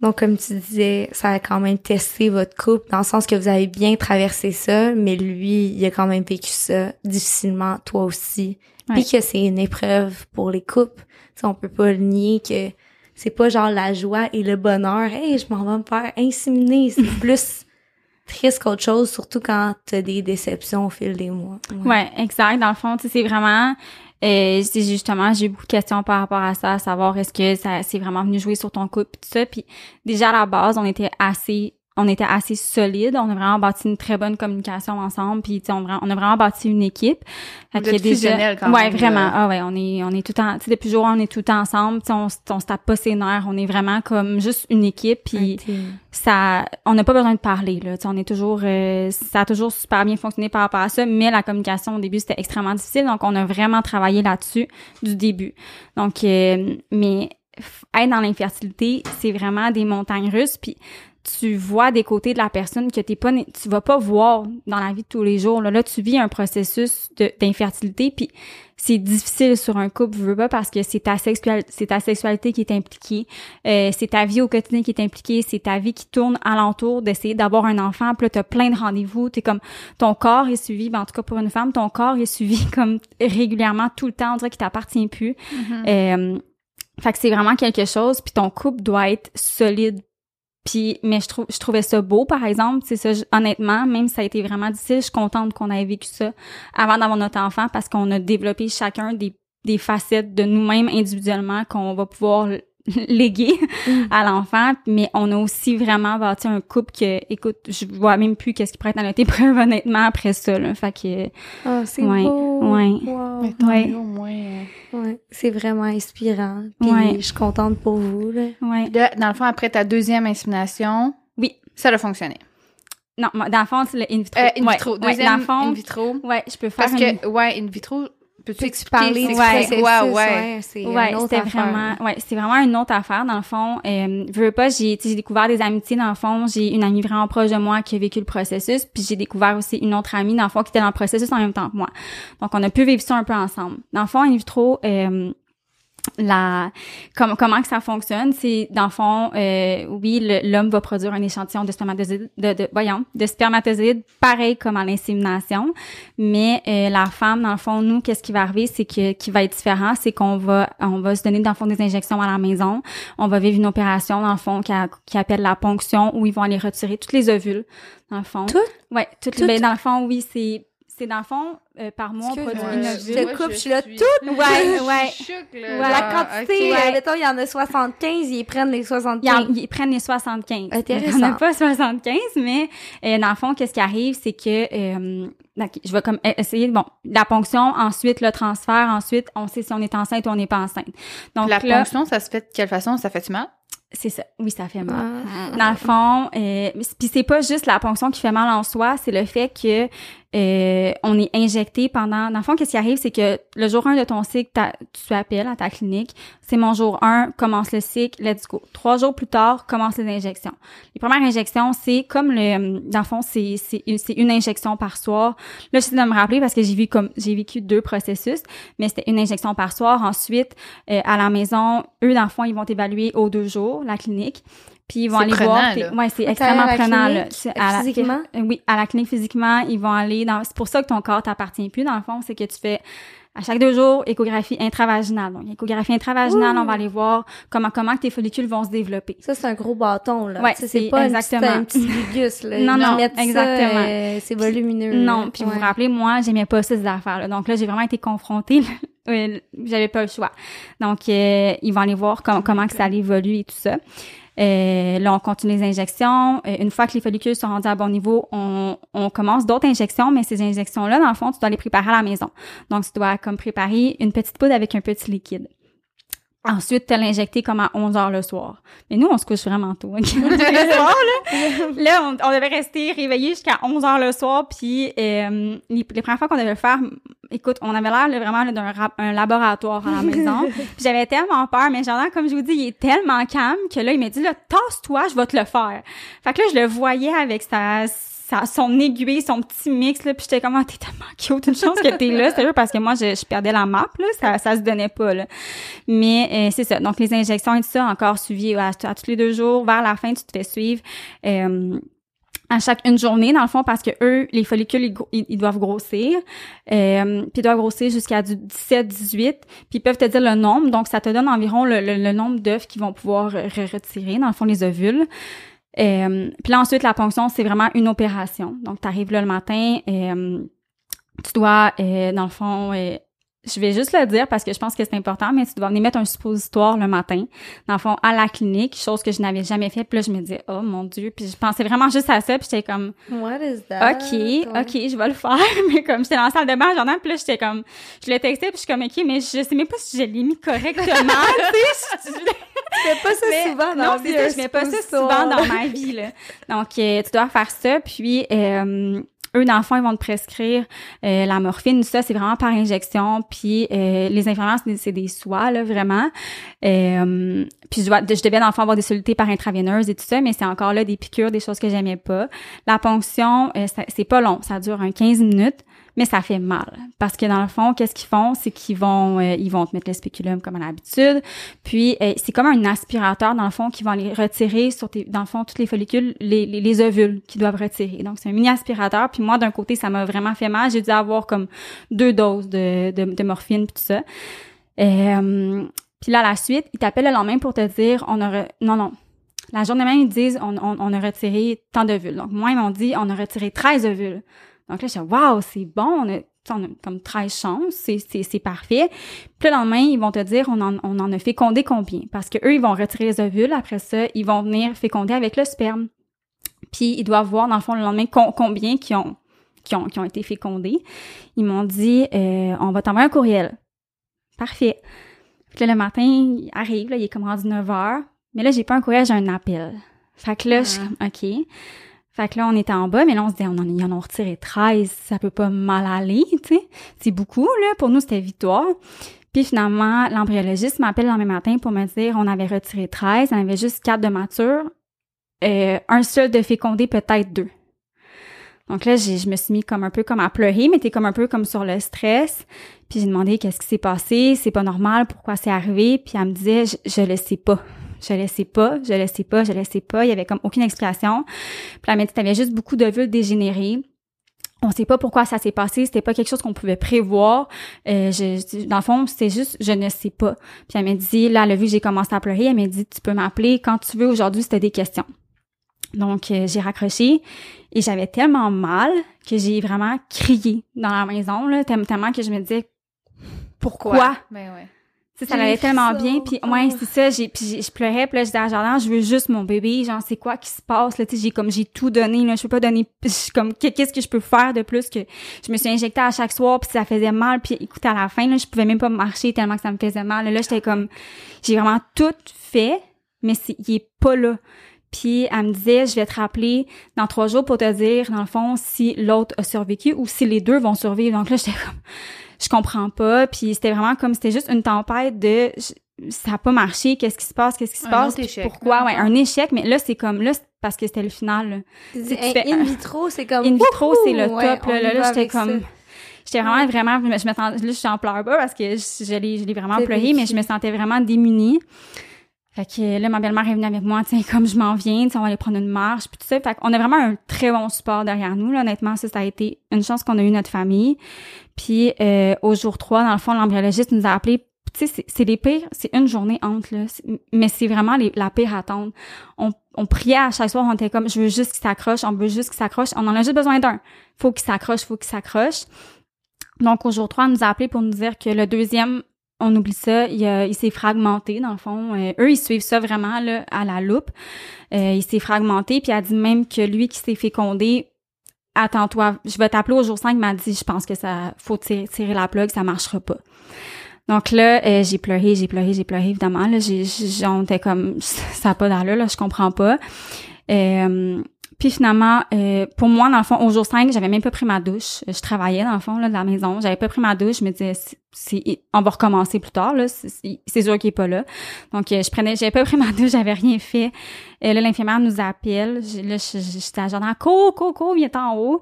Donc, comme tu disais, ça a quand même testé votre couple, dans le sens que vous avez bien traversé ça, mais lui, il a quand même vécu ça difficilement, toi aussi. Ouais. Puis que c'est une épreuve pour les couples. Tu sais, on peut pas le nier que c'est pas genre la joie et le bonheur. Hey, je m'en vais me faire inséminer. C'est plus triste qu'autre chose, surtout quand t'as des déceptions au fil des mois. Ouais, exact. Dans le fond, tu sais, c'est vraiment, euh, c'est justement, j'ai beaucoup de questions par rapport à ça, à savoir est-ce que ça, c'est vraiment venu jouer sur ton couple, tout ça. Puis déjà à la base, on était assez, on était assez solide. On a vraiment bâti une très bonne communication ensemble. Puis on, on a vraiment bâti une équipe. Fait Vous êtes fusionnels quand ouais, même, vraiment. là. Ah ouais, on est, on est tout le temps, tu sais, depuis toujours, on est tout le temps ensemble. Tu sais, on, on se tape pas ses nerfs. On est vraiment comme juste une équipe. Puis ça on n'a pas besoin de parler là Tu sais, on est toujours euh, ça a toujours super bien fonctionné par rapport à ça mais la communication au début c'était extrêmement difficile donc on a vraiment travaillé là-dessus du début donc euh, mais être dans l'infertilité c'est vraiment des montagnes russes puis tu vois des côtés de la personne que t'es pas tu vas pas voir dans la vie de tous les jours là, là tu vis un processus d'infertilité puis c'est difficile sur un couple, je veux pas parce que c'est ta sexualité, c'est ta sexualité qui est impliquée, euh, c'est ta vie au quotidien qui est impliquée, c'est ta vie qui tourne alentour d'essayer d'avoir un enfant, puis là t'as plein de rendez-vous, t'es comme ton corps est suivi, ben en tout cas pour une femme, ton corps est suivi comme régulièrement tout le temps, on dirait qu'il t'appartient plus. Euh, fait que c'est vraiment quelque chose, puis ton couple doit être solide. Puis, mais je trouve, je trouvais ça beau, par exemple. C'est ça, honnêtement, même si ça a été vraiment difficile, je suis contente qu'on ait vécu ça avant d'avoir notre enfant parce qu'on a développé chacun des, des facettes de nous-mêmes individuellement qu'on va pouvoir l- léguer à l'enfant. Mais on a aussi vraiment bâti un couple que, écoute, je vois même plus qu'est-ce qui pourrait être dans notre épreuve, honnêtement, après ça, là. Fait que, Ah, c'est Ouais, beau. ouais. Wow. Mais tant Ouais. mieux, au moins. Ouais, c'est vraiment inspirant. Puis Ouais. je suis contente pour vous. Là. ouais. Là, dans le fond, après ta deuxième insémination, Oui. ça a fonctionné. Non, moi, dans le fond, c'est le in vitro. Euh, in vitro. ouais, Deuxième dans le fond, in vitro. ouais, je peux faire Parce une- que, ouais, in vitro, peux-tu expliquer? Ouais, ouais. Ouais, c'est Ouais, autre c'était vraiment, ouais, c'était vraiment une autre affaire dans le fond. Euh, veux pas, j'ai, j'ai découvert des amitiés dans le fond. J'ai une amie vraiment proche de moi qui a vécu le processus, puis j'ai découvert aussi une autre amie dans le fond qui était dans le processus en même temps que moi. Donc on a pu vivre ça un peu ensemble. Dans le fond, in vitro, euh, la comme, comment que ça fonctionne, c'est dans le fond, euh, oui, l'homme va produire un échantillon de spermatozoïdes, de, de voyons, de spermatozoïdes, pareil comme à l'insémination, mais euh, la femme, dans le fond, nous, qu'est-ce qui va arriver, c'est que qui va être différent, c'est qu'on va on va se donner dans le fond des injections à la maison, on va vivre une opération dans le fond qui, a- qui appelle la ponction où ils vont aller retirer toutes les ovules dans le fond. Toutes? Ouais, toutes. Toutes? Ben, dans le fond, oui, c'est c'est dans le fond euh, par mois on produit une je- ovule. je te coupe, je suis là toute. Ouais, ouais. La La quantité, euh, mettons, il y en a 75, ils prennent les Ils, 75. en- ils prennent les 75. Intéressant. On n'a pas 75, mais euh, dans le fond, qu'est-ce qui arrive, c'est que euh, je vais comme essayer bon la ponction, ensuite le transfert, ensuite on sait si on est enceinte ou on n'est pas enceinte. Donc La là, ponction, ça se fait de quelle façon? Ça fait-tu mal? c'est ça. Oui, ça fait mal. Ah. Dans le fond, euh, puis c'est pas juste la ponction qui fait mal en soi, c'est le fait que euh, on est injecté pendant. Dans le fond, qu'est-ce qui arrive, c'est que le jour 1 de ton cycle, tu appelles à ta clinique, c'est mon jour 1, commence le cycle, let's go. Trois jours plus tard, commence les injections. Les premières injections, c'est comme le, dans le fond, c'est une, injection par soir. Là, j'essaie de me rappeler parce que j'ai vu vécu deux processus, mais c'était une injection par soir. Ensuite, euh, à la maison, eux, dans le fond, ils vont t'évaluer aux deux jours, la clinique. Puis ils vont C'est aller prenant, voir. là. Ouais, c'est extrêmement allé à la prenant. Là. clinique, à la- physiquement? oui, à la clinique physiquement, ils vont aller dans. C'est pour ça que ton corps t'appartient plus dans le fond, c'est que tu fais à chaque deux jours échographie intravaginale. Donc échographie intravaginale, Ouh. on va aller voir comment comment que tes follicules vont se développer. Ça, c'est un gros bâton, là. Ouais, c'est pas exactement. Un petit gugus, là. Non, non, exactement. euh, c'est volumineux. Non, là. puis vous Ouais. vous rappelez, moi, j'aimais pas ces affaires-là. Donc là, j'ai vraiment été confrontée. Euh, J'avais pas le choix. Donc, euh, ils vont aller voir com- comment que ça allait évoluer et tout ça. Euh, là, on continue les injections. Euh, une fois que les follicules sont rendus à bon niveau, on, on commence d'autres injections, mais ces injections-là, dans le fond, tu dois les préparer à la maison. Donc, tu dois comme préparer une petite poudre avec un petit liquide. Ensuite, tu l'injecter comme à 11 heures le soir. Mais nous, on se couche vraiment tôt. le soir, là, là on, on devait rester réveillé jusqu'à 11 heures le soir. Puis euh, les, les premières fois qu'on devait le faire, écoute, on avait l'air vraiment d'un rap- un laboratoire à la maison. puis j'avais tellement peur, mais Jordan, comme je vous dis, il est tellement calme que là, il m'a dit, là, tasse-toi, je vais te le faire. Fait que là, je le voyais avec sa... son aiguille, son petit mix, là, puis j'étais comme, ah, t'es tellement cute, une chance que t'es là, sérieux, parce que moi, je, je perdais la map, là, ça, ça se donnait pas, là. Mais euh, c'est ça. Donc les injections et tout ça encore suivi à, à tous les deux jours. Vers la fin, tu te fais suivre euh, à chaque une journée dans le fond parce que eux, les follicules ils, ils- doivent grossir. Euh, puis ils doivent grossir jusqu'à du 17-18. Puis ils peuvent te dire le nombre. Donc ça te donne environ le, le- le nombre d'œufs qu'ils vont pouvoir re- retirer dans le fond les ovules. Euh, puis là ensuite la ponction c'est vraiment une opération. Donc tu arrives là le matin. euh, tu dois euh, dans le fond je vais juste le dire parce que je pense que c'est important, mais tu dois venir mettre un suppositoire le matin, dans le fond, à la clinique, chose que je n'avais jamais fait. Puis là, je me disais, oh mon Dieu. Puis je pensais vraiment juste à ça. Puis j'étais comme, What is that? OK. OK, je vais le faire. mais comme j'étais dans la salle de bain, j'en ai, puis là, j'étais comme, je le textais, puis je suis comme, OK, mais je sais même pas si je l'ai mis correctement. tu sais, je- je- fais pas ça mais souvent dans non, vie, je mets pas ça souvent dans ma vie, là. Donc, euh, tu dois faire ça, puis euh, eux, dans ils vont te prescrire euh, la morphine, ça, c'est vraiment par injection, puis euh, les infirmières, c'est des, des là, vraiment. Euh, puis je, devais, dans avoir des solutés par intraveineuse et tout ça, mais c'est encore là des piqûres, des choses que j'aimais pas. La ponction, euh, c'est pas long, ça dure un 15 minutes, mais ça fait mal. Parce que dans le fond, qu'est-ce qu'ils font? C'est qu'ils vont euh, ils vont te mettre le spéculum comme à l'habitude. Puis euh, c'est comme un aspirateur, dans le fond, qui va les retirer sur tes, dans le fond, toutes les follicules, les, les, les ovules qu'ils doivent retirer. Donc c'est un mini aspirateur. Puis moi, d'un côté, ça m'a vraiment fait mal. J'ai dû avoir comme deux doses de, de, morphine puis tout ça. Euh, puis là, à la suite, ils t'appellent le lendemain pour te dire on a re- non, non. La journée même, ils disent on, on, on a retiré tant d'ovules. Donc moi, ils m'ont dit on a retiré 13 ovules. Donc là, je dis, waouh, c'est bon, on a, on a comme 13 chances, c'est, parfait. Puis le lendemain, ils vont te dire, on en, on en a fécondé combien? Parce que eux, ils vont retirer les ovules. Après ça, ils vont venir féconder avec le sperme. Puis ils doivent voir, dans le fond, le lendemain, com- combien qui ont, qui ont, qui ont été fécondés. Ils m'ont dit, euh, on va t'envoyer un courriel. Parfait. Puis là, le matin, il arrive, là, il est comme rendu 9 heures. Mais là, j'ai pas un courriel, j'ai un appel. Fait que là, je suis comme, OK. Fait que là, on était en bas, mais là, on se disait, on en, ils en ont retiré 13, ça peut pas mal aller, tu sais. C'est beaucoup, là. Pour nous, c'était victoire. Puis finalement, l'embryologiste m'appelle le lendemain matin pour me dire, on avait retiré 13, on avait juste 4 de mature, euh, un seul de fécondé, peut-être deux. Donc là, je me suis mis comme un peu comme à pleurer, mais t'es comme un peu comme sur le stress. Puis j'ai demandé qu'est-ce qui s'est passé, c'est pas normal, pourquoi c'est arrivé. Puis elle me disait, je, je le sais pas. Je le sais pas, je le sais pas, je le sais pas. Il y avait comme aucune explication. Puis elle m'a dit, t'avais juste beaucoup d'ovules dégénérés. On sait pas pourquoi ça s'est passé, c'était pas quelque chose qu'on pouvait prévoir. Euh, je, dans le fond, c'était juste je ne sais pas. Puis elle m'a dit là, elle a vu j'ai commencé à pleurer, elle m'a dit tu peux m'appeler quand tu veux aujourd'hui si des questions. Donc euh, j'ai raccroché et j'avais tellement mal que j'ai vraiment crié dans la maison là, tellement que je me disais pourquoi? Ben ouais. Sais, ça allait tellement bien puis ouais c'est ça j'ai puis je pleurais puis là je disais à Jordan je veux juste mon bébé genre c'est quoi qui se passe là tu sais j'ai comme j'ai tout donné là je peux pas donner comme qu'est- qu'est-ce que je peux faire de plus que je me suis injectée à chaque soir puis ça faisait mal puis écoute à la fin là je pouvais même pas marcher tellement que ça me faisait mal là j'étais comme j'ai vraiment tout fait mais c'est il est pas là puis elle me disait, je vais te rappeler dans trois jours pour te dire, dans le fond, si l'autre a survécu ou si les deux vont survivre. Donc là, j'étais comme, je comprends pas. Puis c'était vraiment comme, c'était juste une tempête de, je- ça a pas marché, qu'est-ce qui se passe, qu'est-ce qui se Un passe, échec. pourquoi, ouais, un échec. Mais là, c'est comme, là, parce que c'était le final. là. Tu fais in vitro, c'est comme. In vitro, c'est le! Ouais, top. Là, là, là, j'étais comme, ça. j'étais vraiment, vraiment, je me là, je suis en pleurs pas parce que je, je l'ai, je l'ai vraiment pleuré, mais je me sentais vraiment démunie. Fait que là, ma belle-mère est venue avec moi, sais, comme je m'en viens, on va aller prendre une marche, puis tout ça. Fait qu'on a vraiment un très bon support derrière nous, là. Honnêtement, ça, ça a été une chance qu'on a eu notre famille. Puis euh, au jour 3, dans le fond, l'embryologiste nous a appelé tu sais, c'est- les pires, c'est une journée entre, là. Mais c'est vraiment la pire attente. On, on priait à chaque soir, on était comme, je veux juste qu'il s'accroche, on veut juste qu'il s'accroche, on en a juste besoin d'un. Faut qu'il s'accroche, faut qu'il s'accroche. Donc, au jour 3, on nous a appelé pour nous dire que le deuxième, on oublie ça, il, s'est fragmenté, dans le fond. Euh, eux, ils suivent ça vraiment à la loupe. Euh, il s'est fragmenté, puis elle a dit même que lui qui s'est fécondé, attends-toi, je vais t'appeler au jour 5, il m'a dit, je pense que ça, faut tirer, la plug, ça marchera pas. Donc là, euh, j'ai pleuré, j'ai pleuré, j'ai pleuré, évidemment. Là, j'ai, on était comme, ça a pas d'allure, là, je comprends pas. Euh, puis finalement, euh, pour moi, dans le fond, au jour 5, j'avais même pas pris ma douche. Je travaillais, dans le fond, là, de la maison. J'avais pas pris ma douche. Je me disais, on va recommencer plus tard, là. C'est sûr qu'il est pas là. Donc, euh, je prenais, j'avais pas pris ma douche, j'avais rien fait. Et là, l'infirmière nous appelle. Là, je- je- j'étais à Jordan, cours, cours, cours, viens en haut.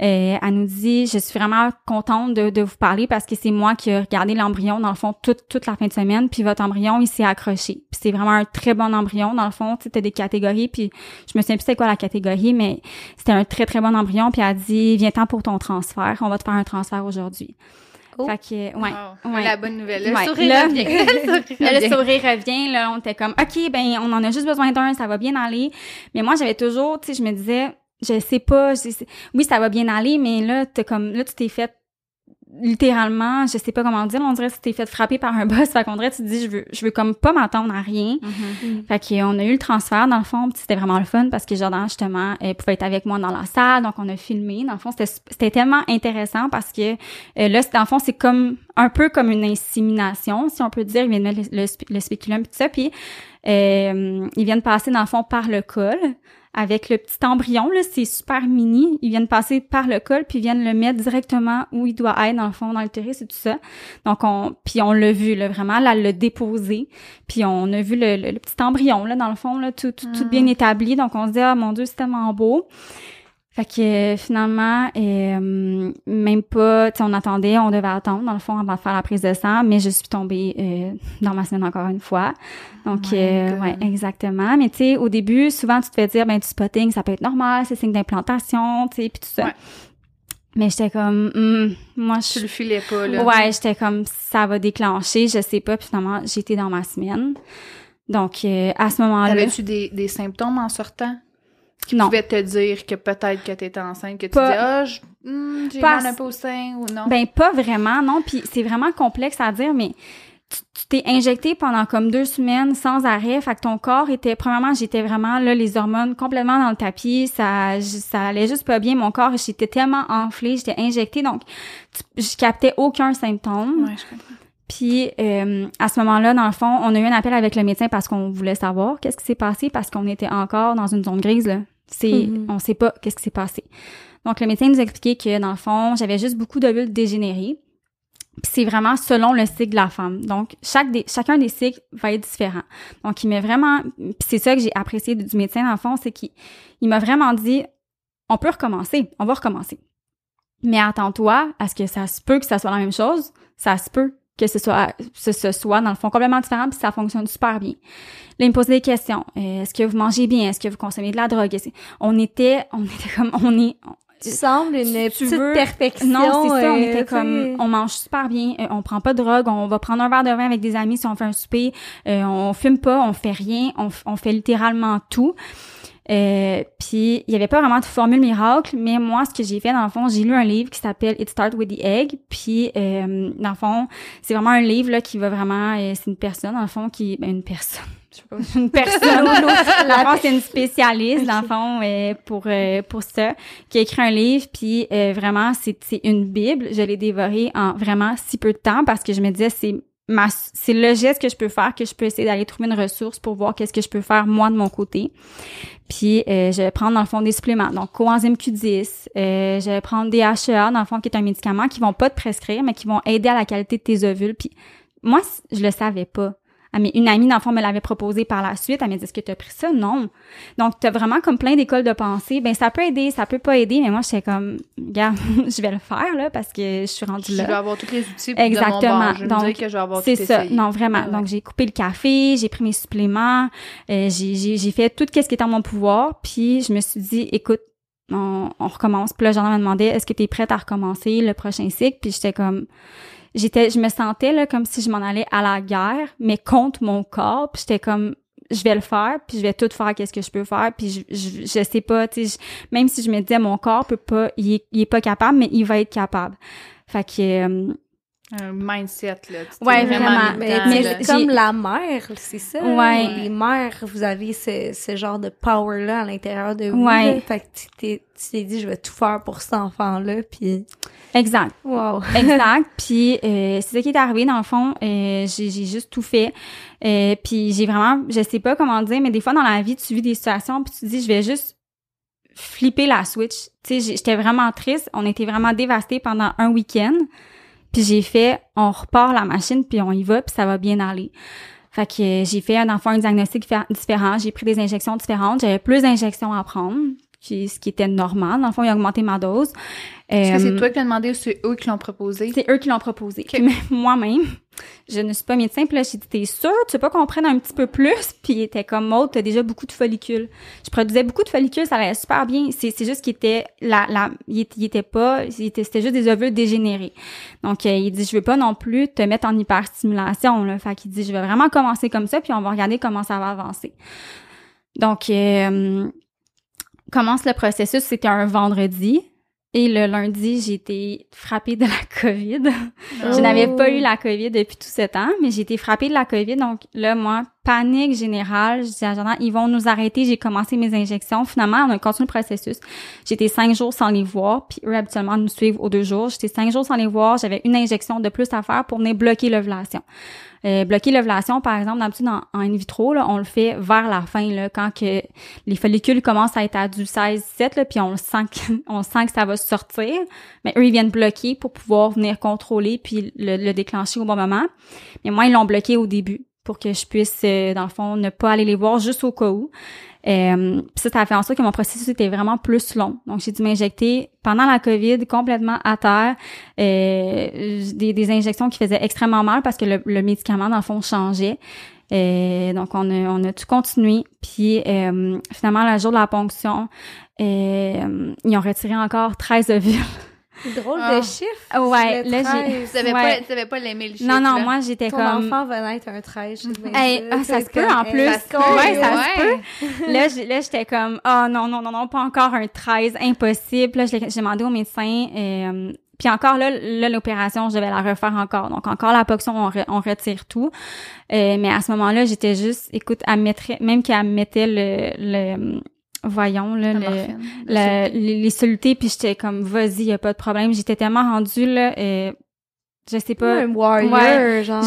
Euh, elle nous dit, je suis vraiment contente de, de vous parler parce que c'est moi qui ai regardé l'embryon, dans le fond, toute, toute la fin de semaine, puis votre embryon, il s'est accroché. Puis c'est vraiment un très bon embryon, dans le fond, t'as des catégories, puis je me souviens plus c'est quoi la catégorie, mais c'était un très, très bon embryon, puis elle a dit, viens-t'en pour ton transfert, on va te faire un transfert aujourd'hui. Oh. Fait que, ouais. Wow. ouais. La bonne nouvelle. Le Ouais. sourire Là- revient. Le sourire revient. là, on était comme, OK, ben, on en a juste besoin d'un, ça va bien aller. Mais moi, j'avais toujours, tu sais, je me disais, je sais pas, je sais- oui, ça va bien aller, mais là, t'es comme, là, tu t'es fait littéralement, je sais pas comment dire, on dirait que tu t'es fait frapper par un boss, fait qu'on dirait, tu te dis, je veux, je veux comme pas m'attendre à rien. Mhm. Fait qu'on a eu le transfert, dans le fond, puis c'était vraiment le fun parce que Jordan, justement, elle pouvait être avec moi dans la salle, donc on a filmé. Dans le fond, c'était c'était tellement intéressant parce que euh, là, c'est- dans le fond, c'est comme un peu comme une insémination, si on peut dire. Ils viennent mettre le, le, sp- le spéculum puis tout ça, puis euh, ils viennent passer, dans le fond, par le col avec le petit embryon, là, c'est super mini. Ils viennent passer par le col, puis ils viennent le mettre directement où il doit être, dans le fond, dans l'utérus et tout ça. Donc, on, puis on l'a vu, là, vraiment, là, elle l'a déposé. Puis on a vu le, le- le petit embryon, là, dans le fond, là, tout, tout, tout bien établi. Donc, on se dit, ah, mon Dieu, c'est tellement beau. Fait que finalement, euh, même pas, on attendait, on devait attendre, dans le fond, avant de faire la prise de sang, mais je suis tombée euh, dans ma semaine encore une fois. Donc, My euh, ouais, exactement. Mais tu sais, au début, souvent, tu te fais dire, ben, du spotting, ça peut être normal, c'est signe d'implantation, tu sais, puis tout ça. Ouais. Mais j'étais comme, hmm, moi, je Tu le filais pas, là. Ouais, j'étais comme ça va déclencher, je sais pas. Puis finalement, j'étais dans ma semaine. Donc euh, à ce moment-là, Avais-tu des, des symptômes en sortant? Qui Non. pouvaient te dire que peut-être que t'étais enceinte, que tu Pas- dis, ah, je- hmm, j'ai Pas- mal un peu au sein ou non? ben pas vraiment, non. Puis c'est vraiment complexe à dire, mais tu tu t'es injecté pendant comme deux semaines sans arrêt, fait que ton corps était premièrement j'étais vraiment là les hormones complètement dans le tapis, ça ça allait juste pas bien, mon corps j'étais tellement enflé, j'étais injectée donc tu- je captais aucun symptôme. Ouais, je comprends. Puis euh, à ce moment-là, dans le fond, on a eu un appel avec le médecin parce qu'on voulait savoir qu'est-ce qui s'est passé parce qu'on était encore dans une zone grise là. C'est, Mhm. on sait pas qu'est-ce qui s'est passé. Donc, le médecin nous a expliqué que, dans le fond, j'avais juste beaucoup d'ovules dégénérés. Puis c'est vraiment selon le cycle de la femme. Donc, chaque des, chacun des cycles va être différent. Donc, il m'a vraiment... Puis c'est ça que j'ai apprécié du médecin, dans le fond, c'est qu'il il m'a vraiment dit, on peut recommencer, on va recommencer. Mais attends-toi à ce que ça se peut que ça soit la même chose, ça se peut que ce soit, ce, ce soit dans le fond complètement différent, puis ça fonctionne super bien. Là, il me posait des questions. Euh, Est-ce que vous mangez bien? Est-ce que vous consommez de la drogue? On était, on était comme, on est, Tu sembles une tu petite veux- perfection. non, c'est ça, on euh, était comme, on mange super bien, euh, on prend pas de drogue, on va prendre un verre de vin avec des amis si on fait un souper, euh, on fume pas, on fait rien, on, on fait littéralement tout. Euh, puis il y avait pas vraiment de formule miracle, mais moi ce que j'ai fait dans le fond, j'ai lu un livre qui s'appelle It Starts with the Egg, puis euh, dans le fond, c'est vraiment un livre là qui va vraiment euh, c'est une personne dans le fond qui ben une personne, je sais pas, une personne, fond, c'est une spécialiste dans le fond euh, pour euh, pour ça qui a écrit un livre puis euh, vraiment c'est c'est une bible, je l'ai dévoré en vraiment si peu de temps parce que je me disais c'est c'est le geste que je peux faire que je peux essayer d'aller trouver une ressource pour voir qu'est-ce que je peux faire moi de mon côté. Puis euh, je vais prendre dans le fond des suppléments. Donc coenzyme Q10, euh, je vais prendre des HEA dans le fond qui est un médicament qui vont pas te prescrire mais qui vont aider à la qualité de tes ovules. Puis moi je le savais pas. Ah, une amie dans le fond me l'avait proposé par la suite. Elle m'a dit est-ce que tu as pris ça? Non. Donc tu as vraiment comme plein d'écoles de pensée. Ben ça peut aider, ça peut pas aider, mais moi j'étais comme regarde, je vais le faire là parce que je suis rendue Je là. vais avoir tous les outils pour Exactement. de mon bord. Je Donc, me dire que je vais avoir C'est ça, essayé. non vraiment. Ouais. Donc j'ai coupé le café, j'ai pris mes suppléments, euh, j'ai j'ai j'ai fait tout ce qui était en mon pouvoir, puis je me suis dit écoute, on, on recommence. Puis là, Jean me demandait est-ce que tu es prête à recommencer le prochain cycle? Puis j'étais comme j'étais je me sentais là comme si je m'en allais à la guerre, mais contre mon corps, puis j'étais comme je vais le faire, puis je vais tout faire qu'est-ce que je peux faire, puis je, je, je sais pas, tu sais, même si je me disais mon corps peut pas, il est, il est pas capable, mais il va être capable. Fait que euh, Un mindset, là. Tu Ouais, vraiment. Mais, là-dedans, mais là. c'est comme la mère, c'est ça. Ouais. Les mères, vous avez ce, ce genre de power-là à l'intérieur de vous. Ouais. là. Fait que tu t'es, tu t'es dit, je vais tout faire pour cet enfant-là, puis exact. wow. Exact. Puis euh, c'est ça qui est arrivé dans le fond. Euh, j'ai j'ai juste tout fait. Euh, puis j'ai vraiment, je sais pas comment dire, mais des fois dans la vie, tu vis des situations puis tu te dis, je vais juste flipper la switch. Tu sais, j'étais vraiment triste. On était vraiment dévastés pendant un week-end. Puis j'ai fait, on repart la machine puis on y va puis ça va bien aller. Fait que euh, j'ai fait un enfant un diagnostic différent. J'ai pris des injections différentes. J'avais plus d'injections à prendre. Ce qui était normal. Dans le fond, il a augmenté ma dose. Est-ce que Euh, c'est toi qui l'as demandé ou c'est eux qui l'ont proposé? c'est eux qui l'ont proposé. Puis même moi-même, je ne suis pas médecin. Puis là, j'ai dit, t'es sûre? Tu veux pas qu'on prenne un petit peu plus? Puis il était comme, Maud, t'as déjà beaucoup de follicules. Je produisais beaucoup de follicules, ça allait super bien. C'est, juste qu'il était, la, la, il était, pas, c'était juste des ovules dégénérés. Donc, euh, il dit, je veux pas non plus te mettre en hyperstimulation, là. Fait qu'il dit, je vais vraiment commencer comme ça, puis on va regarder comment ça va avancer. Donc, euh, commence le processus, c'était un vendredi. Et le lundi, j'ai été frappée de la COVID. Je Oh. n'avais pas eu la COVID depuis tout ce temps, mais j'ai été frappée de la COVID. Donc là, moi, panique générale. Je dis à Jordan, ils vont nous arrêter. J'ai commencé mes injections. Finalement, on a continué le processus. J'étais cinq jours sans les voir, puis eux, habituellement, nous suivent aux deux jours. J'étais cinq jours sans les voir. J'avais une injection de plus à faire pour venir bloquer l'ovulation. Euh, bloquer l'ovulation, par exemple, d'habitude, en, en in vitro, là, on le fait vers la fin, là, quand que les follicules commencent à être à du 16-17, là, puis on le sent que, on sent que ça va sortir. Mais eux, ils viennent bloquer pour pouvoir venir contrôler puis le, le déclencher au bon moment. Mais moi, ils l'ont bloqué au début pour que je puisse, euh, dans le fond, ne pas aller les voir juste au cas où. Euh, ça, ça a fait en sorte que mon processus était vraiment plus long. Donc, j'ai dû m'injecter pendant la COVID complètement à terre, euh, des, des injections qui faisaient extrêmement mal parce que le, le médicament, dans le fond, changeait. Euh, donc, on a, on a tout continué. Puis, euh, finalement, le jour de la ponction, ils ont retiré encore 13 ovules. Drôle Ah. de chiffre. Ouais, le là, j'ai... 13. Tu savais Ouais. pas, tu savais pas l'aimer le chiffre, Non, non, là. moi, j'étais Ton comme... enfant va naître un 13. je Hey, ah, ça se peut, en plus. Ça se peut, Ouais, ça se ouais. là, j'étais comme, oh non, non, non, non, pas encore un 13, impossible. Là, je l'ai- j'ai demandé au médecin, euh, puis encore là, là, l'opération, je devais la refaire encore. Donc, encore la ponction, on, re- on retire tout. Euh, mais à ce moment-là, j'étais juste, écoute, elle me mettrait, même qu'elle me mettait le, le, voyons, là, le, morphine, la- les, les solutés, puis j'étais comme, vas-y, y a pas de problème. J'étais tellement rendue, là, euh, je sais pas. Un warrior, Ouais. genre.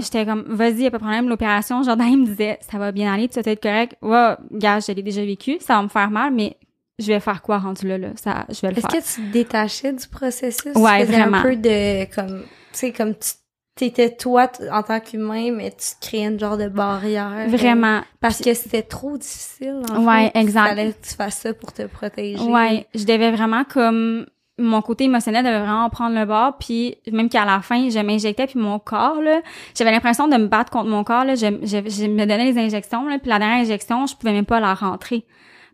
J'étais comme, vas-y, y a pas de problème, l'opération. Jordan, il me disait, ça va bien aller, tu vas être correct. Ouais, gars, je l'ai déjà vécu, ça va me faire mal, mais je vais faire quoi rendu là, là? Ça, je vais le Est-ce faire. que tu te détachais du processus? Ouais, tu vraiment. un peu de, comme, tu sais, comme tu t'étais toi en tant qu'humain, mais tu créais une genre de barrière. Vraiment. Parce que c'était trop difficile, en Ouais, fait. exact. Il fallait que tu fasses ça pour te protéger. Ouais, je devais vraiment comme mon côté émotionnel devait vraiment prendre le bord puis même qu'à la fin je m'injectais puis mon corps là j'avais l'impression de me battre contre mon corps là je, je, je me donnais les injections là puis la dernière injection je pouvais même pas la rentrer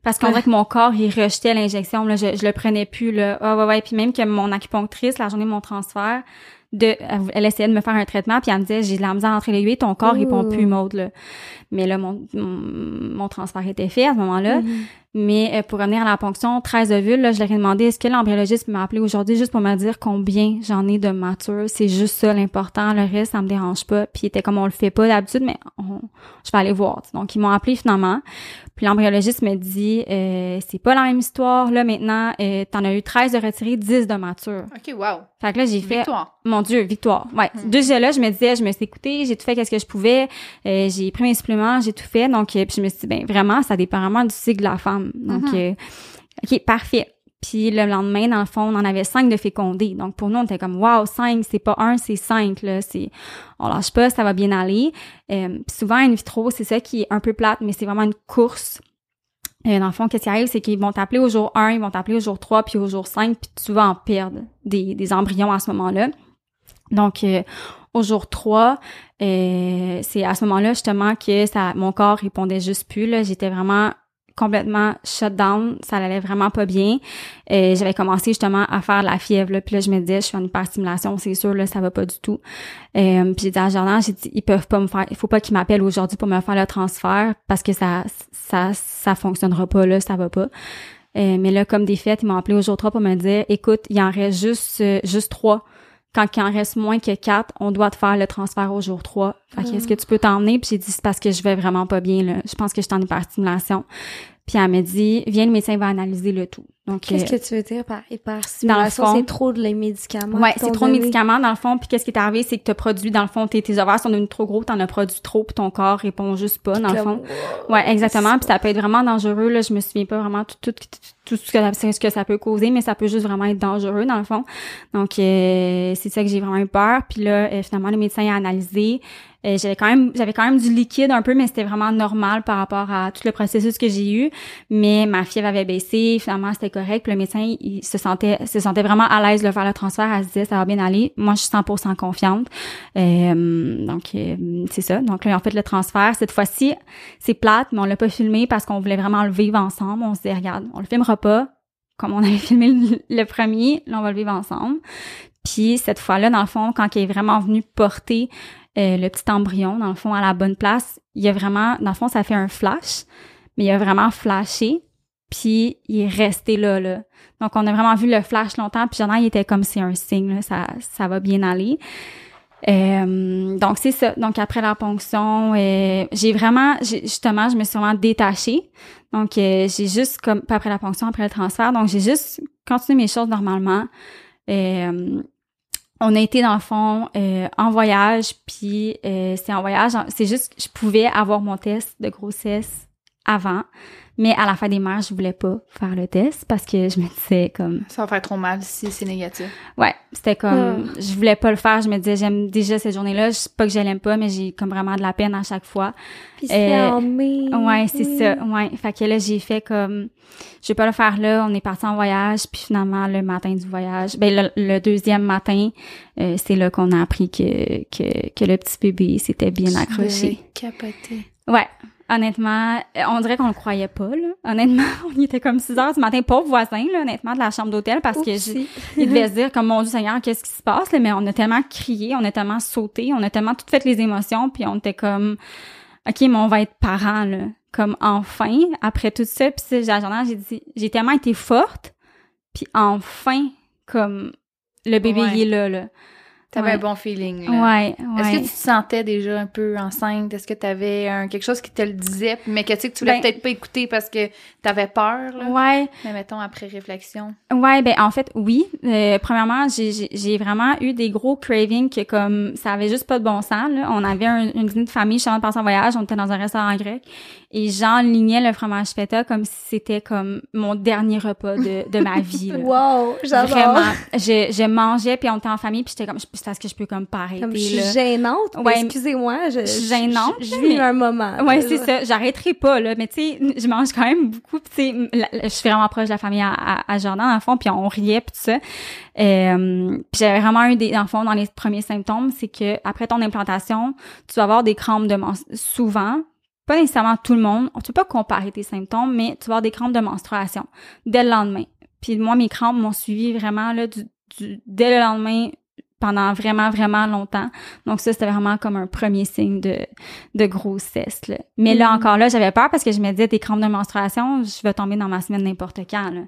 parce qu'on dirait que mon corps il rejetait l'injection là je, je le prenais plus là ah ouais ouais puis même que mon acupunctrice la journée de mon transfert de elle, essayait de me faire un traitement puis elle me disait j'ai de la misère à entrer l'aiguille ton corps il répond Ouh. plus mode là mais là mon, mon mon transfert était fait à ce moment-là Mhm. Mais euh, pour revenir à la ponction, 13 ovules, là, je leur ai demandé est-ce que l'embryologiste peut m'appeler aujourd'hui juste pour me dire combien j'en ai de mature. C'est juste ça l'important. Le reste, ça me dérange pas. Puis il était comme on le fait pas d'habitude, mais on- je vais aller voir. Donc ils m'ont appelé finalement. Puis l'embryologiste me dit euh, c'est pas la même histoire. Là maintenant, euh, t'en as eu 13 de retirés, 10 de mature. OK, wow. Fait que là j'ai fait Victoire. mon Dieu, victoire. Ouais. Mm. Déjà là, je me disais, je me suis écoutée, j'ai tout fait qu'est-ce que je pouvais, euh, j'ai pris mes suppléments, j'ai tout fait. Donc, euh, puis je me suis dit, ben vraiment, ça dépend vraiment du cycle de la femme. Donc, Mhm. euh, ok, parfait. Puis le lendemain, dans le fond, on en avait cinq de fécondés. Donc pour nous, on était comme wow, cinq, c'est pas un, c'est cinq. Là, c'est on lâche pas, ça va bien aller. Euh, puis souvent, in vitro, c'est ça qui est un peu plate, mais c'est vraiment une course. Euh, dans le fond, qu'est-ce qui arrive, c'est qu'ils vont t'appeler au jour 1, ils vont t'appeler au jour 3, puis au jour 5, puis tu vas en perdre des, des embryons à ce moment-là. Donc, euh, au jour 3, euh, c'est à ce moment-là, justement, que ça, mon corps répondait juste plus. Là. J'étais vraiment complètement shut down, ça allait vraiment pas bien. J'avais commencé justement à faire la fièvre, là, puis là je me disais je suis en hyperstimulation, c'est sûr là ça va pas du tout. Euh, puis j'ai dit à Jordan, j'ai dit ils peuvent pas me faire, il faut pas qu'ils m'appellent aujourd'hui pour me faire le transfert parce que ça ça ça fonctionnera pas là, ça va pas. Euh, mais là comme des fêtes, ils m'ont appelé au jour 3 pour me dire écoute, il en reste juste euh, juste trois. Quand il en reste moins que quatre, on doit te faire le transfert au jour 3. Fait que, est-ce que tu peux t'emmener? Puis j'ai dit, c'est parce que je vais vraiment pas bien. Je pense que je suis en hyperstimulation. Puis elle m'a dit, viens, le médecin va analyser le tout. Donc, Qu'est-ce euh, que tu veux dire par hyperstimulation? C'est trop de les médicaments. Ouais, c'est trop de médicaments dans le fond. Puis qu'est-ce qui est arrivé, c'est que t'as produit dans le fond tes, tes ovaires sont devenus trop gros, t'en as produit trop, puis ton corps répond juste pas dans le fond. Ouais, exactement. Puis ça peut être vraiment dangereux. Là, je me souviens pas vraiment tout, tout, tout, tout ce, que, ce que ça peut causer, mais ça peut juste vraiment être dangereux dans le fond. Donc euh, c'est ça que j'ai vraiment eu peur. Puis là, euh, finalement, le médecin a analysé. Euh, j'avais quand même j'avais quand même du liquide un peu mais c'était vraiment normal par rapport à tout le processus que j'ai eu mais ma fièvre avait baissé finalement c'était correct. Le médecin il se sentait se sentait vraiment à l'aise de faire le transfert. Elle se disait ça va bien aller. Moi je suis 100% confiante. Euh, donc euh, c'est ça. Donc là ont fait le transfert cette fois-ci c'est plate mais on l'a pas filmé parce qu'on voulait vraiment le vivre ensemble. On se dit regarde on le filmera pas comme on avait filmé le, le premier. Là on va le vivre ensemble. Puis cette fois-là dans le fond quand il est vraiment venu porter euh, le petit embryon, dans le fond, à la bonne place, il y a vraiment, dans le fond, ça fait un flash, mais il a vraiment flashé, puis il est resté là, là. Donc, on a vraiment vu le flash longtemps, puis Jordan, il était comme c'est un signe, là, ça, ça va bien aller. Euh, donc, c'est ça. Donc, après la ponction, euh, j'ai vraiment, justement, je me suis vraiment détachée. Donc, euh, j'ai juste, comme, pas après la ponction, après le transfert, donc j'ai juste continué mes choses normalement. Euh, on a été dans le fond en voyage, puis c'est en voyage, c'est juste que je pouvais avoir mon test de grossesse avant, mais à la fin des mères, je voulais pas faire le test parce que je me disais comme Ça va faire trop mal si c'est négatif. ouais, c'était comme je voulais pas le faire, je me disais j'aime déjà cette journée-là, je sais pas que je l'aime pas mais j'ai comme vraiment de la peine à chaque fois. Puis c'est Euh, en mai. Ouais, c'est ça. Ouais, fait que là j'ai fait comme je vais pas le faire là, on est parti en voyage puis finalement le matin du voyage, ben le, le deuxième matin, euh, c'est là qu'on a appris que que que le petit bébé s'était bien accroché. Capoté. Ouais. Honnêtement, euh, on dirait qu'on le croyait pas, là. Honnêtement, on y était comme 6 heures du matin, pauvre voisin, là, honnêtement, de la chambre d'hôtel, parce que il devait se dire comme mon Dieu Seigneur, qu'est-ce qui se passe là? Mais on a tellement crié, on a tellement sauté, on a tellement tout fait les émotions, puis on était comme ok, mais on va être parents là, comme enfin après tout ça. Puis c'est j'ai dit, j'ai tellement été forte, puis enfin comme le bébé Ouais. il est là là. T'avais Ouais. un bon feeling, là. Ouais, Est-ce que ouais. tu te sentais déjà un peu enceinte? Est-ce que tu avais quelque chose qui te le disait, mais que tu sais que tu voulais Ben- peut-être pas écouter parce que t'avais peur, là? Ouais, Mais mettons, après réflexion. ouais, ben en fait oui. Euh, premièrement, j'ai- vraiment eu des gros cravings que comme ça avait juste pas de bon sens. Là. On avait un, une dîner de famille, je suis en en voyage, on était dans un restaurant grec et j'enlignais le fromage feta comme si c'était comme mon dernier repas de, de ma vie. là. Wow, j'adore. Vraiment, je, je mangeais puis on était en famille puis j'étais comme, je- parce que je peux comme pas arrêter Comme je suis là. gênante. mais Ouais, excusez-moi, je, je suis gênante, Je, je vis mais- un moment. Ouais, c'est ça. J'arrêterai pas là, mais tu sais, je mange quand même beaucoup. Tu sais, je suis vraiment proche de la famille à, à, à Jordan dans le fond, puis on riait puis tout ça. Euh, puis j'avais vraiment eu des dans le fond dans les premiers symptômes, c'est que après ton implantation, tu vas avoir des crampes de souvent. Pas nécessairement tout le monde. Tu peux pas comparer tes symptômes, mais tu vas avoir des crampes de menstruation dès le lendemain. Puis moi, mes crampes m'ont suivi vraiment là du, du- dès le lendemain pendant vraiment vraiment longtemps. Donc ça c'était vraiment comme un premier signe de de grossesse là. Mais là Mhm. encore là, j'avais peur parce que je me disais des crampes de menstruation, je vais tomber dans ma semaine n'importe quand là.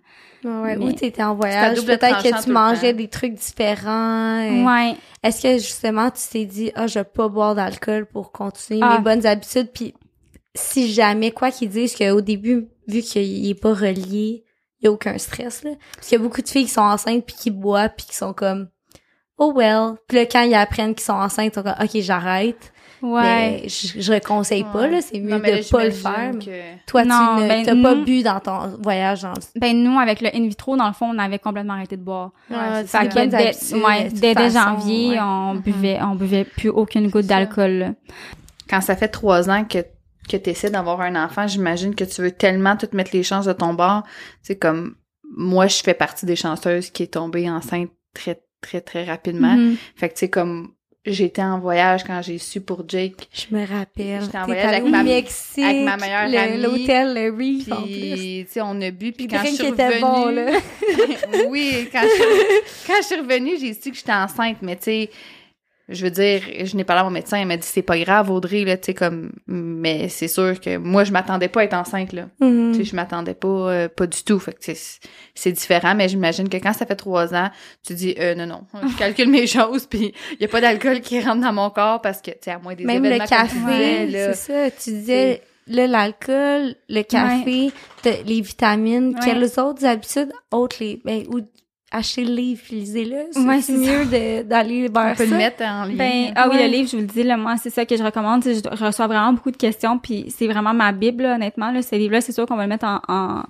Ouais, Ou t'étais en voyage, peut-être que tu mangeais des trucs différents. et- Ouais. Est-ce que justement tu t'es dit ah je vais pas boire d'alcool pour continuer Ah. mes bonnes habitudes? Puis si jamais quoi qu'ils disent qu'au début vu qu'il est pas relié il y a aucun stress là parce qu'il y a beaucoup de filles qui sont enceintes puis qui boivent puis qui sont comme oh well puis là quand ils apprennent qu'ils sont enceintes ils sont comme ok j'arrête Ouais. mais je, je le conseille pas Ouais. là c'est mieux Non, mais là, de pas le faire mais toi Non, tu ben, t'as pas nous- bu dans ton voyage dans le Ben nous avec le in vitro dans le fond, on avait complètement arrêté de boire. Ouais, Fait que dès, ouais, de dès, janvier, ouais. on Mhm. buvait on buvait plus aucune goutte d'alcool. là. Quand ça fait trois ans que que tu essaies d'avoir un enfant, j'imagine que tu veux tellement tout mettre les chances de ton bord. C'est comme moi, je fais partie des chanceuses qui est tombée enceinte très très très rapidement. Mhm. Fait que tu sais comme j'étais en voyage quand j'ai su pour Jake. Je me rappelle. J'étais en voyage avec ma- Mexique, avec ma meilleure le- amie. L'hôtel, le Reef, en plus. Puis tu sais on a bu puis quand je suis revenue, là. oui, quand je, quand je suis revenue, j'ai su que j'étais enceinte, mais tu sais, je veux dire, je n'ai parlé à mon médecin, il m'a dit c'est pas grave, Audrey, là, tu sais, comme, mais c'est sûr que moi, je m'attendais pas à être enceinte, là. Mhm. Tu sais, je m'attendais pas, euh, pas du tout. Fait que c'est- différent, mais j'imagine que quand ça fait trois ans, tu dis, euh, non, non, je calcule mes choses, puis il y a pas d'alcool qui rentre dans mon corps parce que, tu sais, à moins des Même le événements café, là. c'est ça. Tu disais, là, l'alcool, le café, les vitamines. Ouais. Quelles autres habitudes autres les, ben, ou acheter le livre, lisez-le. C'est Ouais, mieux d'aller vers On peut ça. le mettre en lien. Ben, ah oui, Ouais. le livre, je vous le dis, là, moi, c'est ça que je recommande. Je reçois vraiment beaucoup de questions, puis c'est vraiment ma bible, là, honnêtement. Là, ce livre-là, c'est sûr qu'on va le mettre en, en-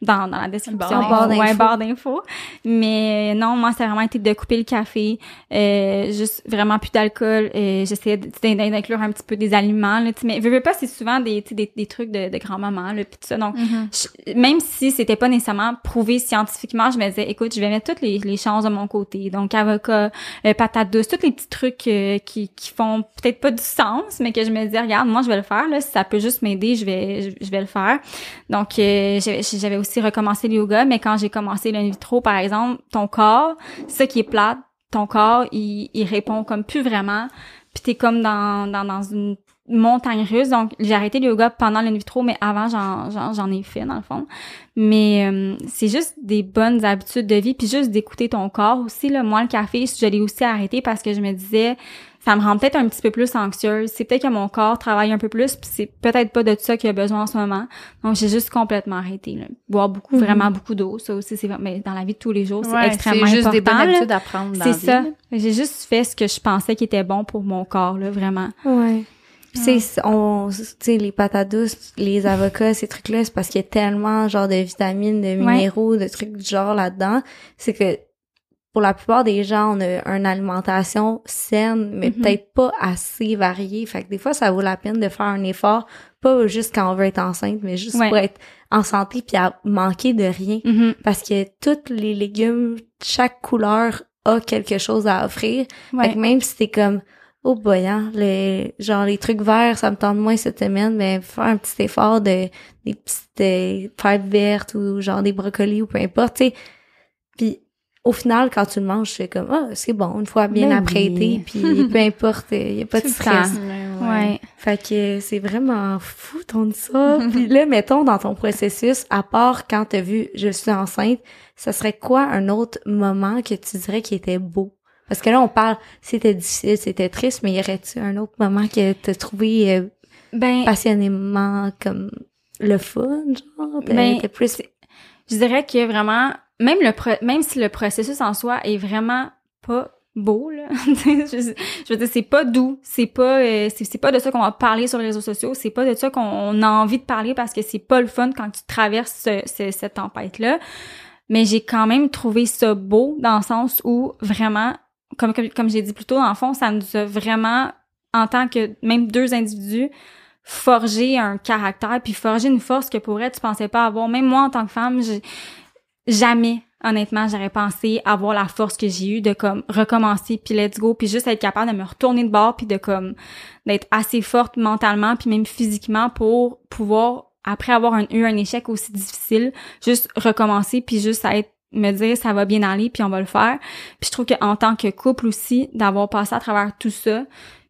dans, dans la description. Barre d'infos. Ouais, d'infos. Mais non, moi, ça a vraiment été de couper le café, euh, juste vraiment plus d'alcool. Euh, J'essayais d'inclure un petit peu des aliments, là, mais veux, veux pas, c'est souvent des, des, des trucs de, de grand-maman, là, puis tout ça. Donc, Mhm. je- même si c'était pas nécessairement prouvé scientifiquement, je me disais, écoute, je vais mettre toutes les, les chances de mon côté. Donc, avocat, euh, patate douce, tous les petits trucs euh, qui, qui font peut-être pas du sens, mais que je me disais, regarde, moi, je vais le faire. Là, si ça peut juste m'aider, je vais, je, je vais le faire. Donc, euh, j'avais j'avais aussi le yoga, mais quand j'ai commencé le vitro, par exemple, ton corps, ça qui est plate, ton corps, il, il répond comme plus vraiment. Puis t'es comme dans, dans, dans une montagne russe. Donc, j'ai arrêté le yoga pendant le vitro, mais avant, j'en ai fait, dans le fond. Mais euh, c'est juste des bonnes habitudes de vie, puis juste d'écouter ton corps aussi. Là. Moi, le café, je l'ai aussi arrêté parce que je me disais, ça me rend peut-être un petit peu plus anxieuse. C'est peut-être que mon corps travaille un peu plus, puis c'est peut-être pas de ça qu'il a besoin en ce moment. Donc, j'ai juste complètement arrêté. Là. Boire beaucoup, Mhm. vraiment beaucoup d'eau, ça aussi, c'est mais dans la vie de tous les jours, c'est Ouais, extrêmement c'est juste des bonnes important, là. habitudes à prendre dans C'est la vie, ça. là. J'ai juste fait ce que je pensais qui était bon pour mon corps, là, vraiment. Ouais. Puis sais, on, tu sais, les patates douces, les avocats, ces trucs-là, c'est parce qu'il y a tellement, genre, de vitamines, de minéraux, de trucs du genre là-dedans. C'est que, pour la plupart des gens, on a une alimentation saine, mais Mhm. peut-être pas assez variée. Fait que des fois, ça vaut la peine de faire un effort, pas juste quand on veut être enceinte, mais juste Ouais. pour être en santé puis à manquer de rien. Mhm. Parce que tous les légumes, chaque couleur a quelque chose à offrir. Fait que même si t'es comme, oh boy, hein, les, genre les trucs verts, ça me tente moins cette semaine, mais faire un petit effort de des petites euh, vertes ou genre des brocolis ou peu importe, tu sais. Puis au final, quand tu le manges, c'est comme, ah, c'est bon, une fois bien Ben apprêté, oui. puis peu importe, il y a pas de stress. temps. Ouais, Ouais. Fait que c'est vraiment fou ton ça. Puis là, mettons dans ton processus, à part quand t'as vu je suis enceinte, ça serait quoi un autre moment que tu dirais qui était beau? Parce que là, on parle, c'était difficile, c'était triste, mais y aurait-tu un autre moment que t'as trouvé euh, Ben, passionnément comme le fun, genre? Ben, plus... je dirais que vraiment, même le pro- même si le processus en soi est vraiment pas beau là, je, veux dire c'est pas doux, c'est pas euh, c'est pas de ça qu'on va parler sur les réseaux sociaux, c'est pas de ça qu'on a envie de parler parce que c'est pas le fun quand tu traverses ce- ce- cette tempête là. Mais j'ai quand même trouvé ça beau dans le sens où vraiment comme comme, comme j'ai dit plus tôt dans le fond, ça nous a vraiment en tant que même deux individus forger un caractère puis forger une force que pour elle tu pensais pas avoir même moi en tant que femme j'ai jamais honnêtement j'aurais pensé avoir la force que j'ai eue de comme recommencer puis let's go puis juste être capable de me retourner de bord puis de comme d'être assez forte mentalement puis même physiquement pour pouvoir après avoir eu un échec aussi difficile juste recommencer puis juste être me dire ça va bien aller puis on va le faire. Puis je trouve qu'en tant que couple aussi d'avoir passé à travers tout ça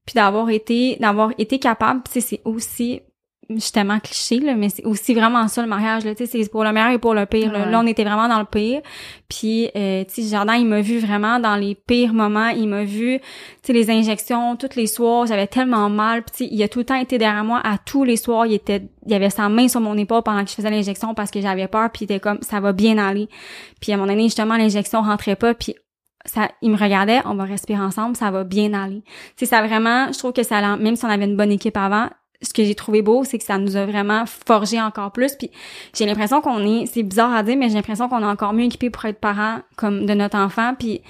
puis d'avoir été d'avoir été capable c'est aussi justement cliché là mais c'est aussi vraiment ça le mariage là tu sais c'est pour le meilleur et pour le pire là. Ouais. Là, on était vraiment dans le pire. Puis euh, tu sais Jordan il m'a vu vraiment dans les pires moments. Il m'a vu tu sais les injections tous les soirs j'avais tellement mal. Puis il a tout le temps été derrière moi à tous les soirs. Il était il avait sa main sur mon épaule pendant que je faisais l'injection parce que j'avais peur. Puis il était comme ça va bien aller. Puis à un moment donné justement l'injection rentrait pas. Puis ça, il me regardait, on va respirer ensemble, ça va bien aller. Tu sais, ça vraiment, je trouve que ça, même si on avait une bonne équipe avant, ce que j'ai trouvé beau, c'est que ça nous a vraiment forgé encore plus. Puis j'ai l'impression qu'on est, c'est bizarre à dire, mais j'ai l'impression qu'on est encore mieux équipé pour être parent comme de notre enfant. Puis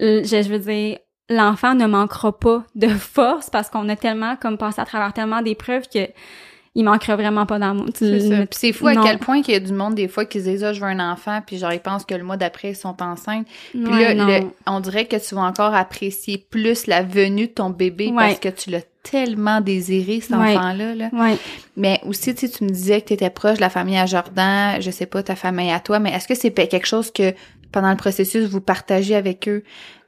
je, je veux dire, l'enfant ne manquera pas de force parce qu'on a tellement comme passé à travers tellement d'épreuves que il manquera vraiment pas d'amour. C'est c'est fou à Non. quel point qu'il y a du monde des fois qui se disent ah je veux un enfant puis genre ils pensent que le mois d'après ils sont enceintes. Puis Ouais, là le- on dirait que tu vas encore apprécier plus la venue de ton bébé Ouais. parce que tu l'as tellement désiré cet Ouais. enfant là. Ouais. Mais aussi tu sais tu me disais que tu étais proche de la famille à Jordan, je sais pas ta famille à toi mais est-ce que c'est quelque chose que pendant le processus vous partagez avec eux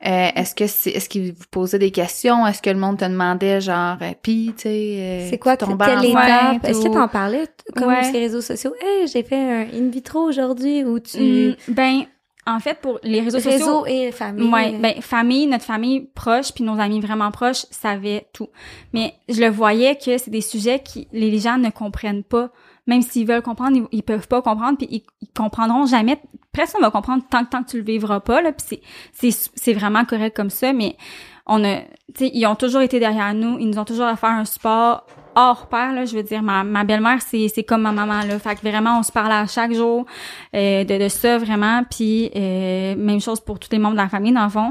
Euh, est-ce que c'est est-ce qu'ils vous posaient des questions? Est-ce que le monde te demandait genre euh, puis tu sais euh, C'est quoi, tu t- tombes quelle étape? Est-ce que t'en parlais, comme Ouais. sur les réseaux sociaux? Hey, j'ai fait un in vitro aujourd'hui, ou tu... Mm, ben, en fait, pour les réseaux, sociaux, réseau et famille. Ouais, ben famille, notre famille proche, puis nos amis vraiment proches savaient tout. Mais je le voyais que c'est des sujets qui les gens ne comprennent pas. Même s'ils veulent comprendre, ils, ils peuvent pas comprendre, puis ils, comprendront jamais. Personne va comprendre tant que tant que tu le vivras pas là. Puis c'est c'est vraiment correct comme ça. Mais on a, tu sais, ils ont toujours été derrière nous. Ils nous ont toujours à faire un support hors pair là. Je veux dire, ma ma belle-mère c'est c'est comme ma maman là. Fait que vraiment on se parle à chaque jour euh, de de ça vraiment. Puis euh, même chose pour tous les membres de la famille dans le fond.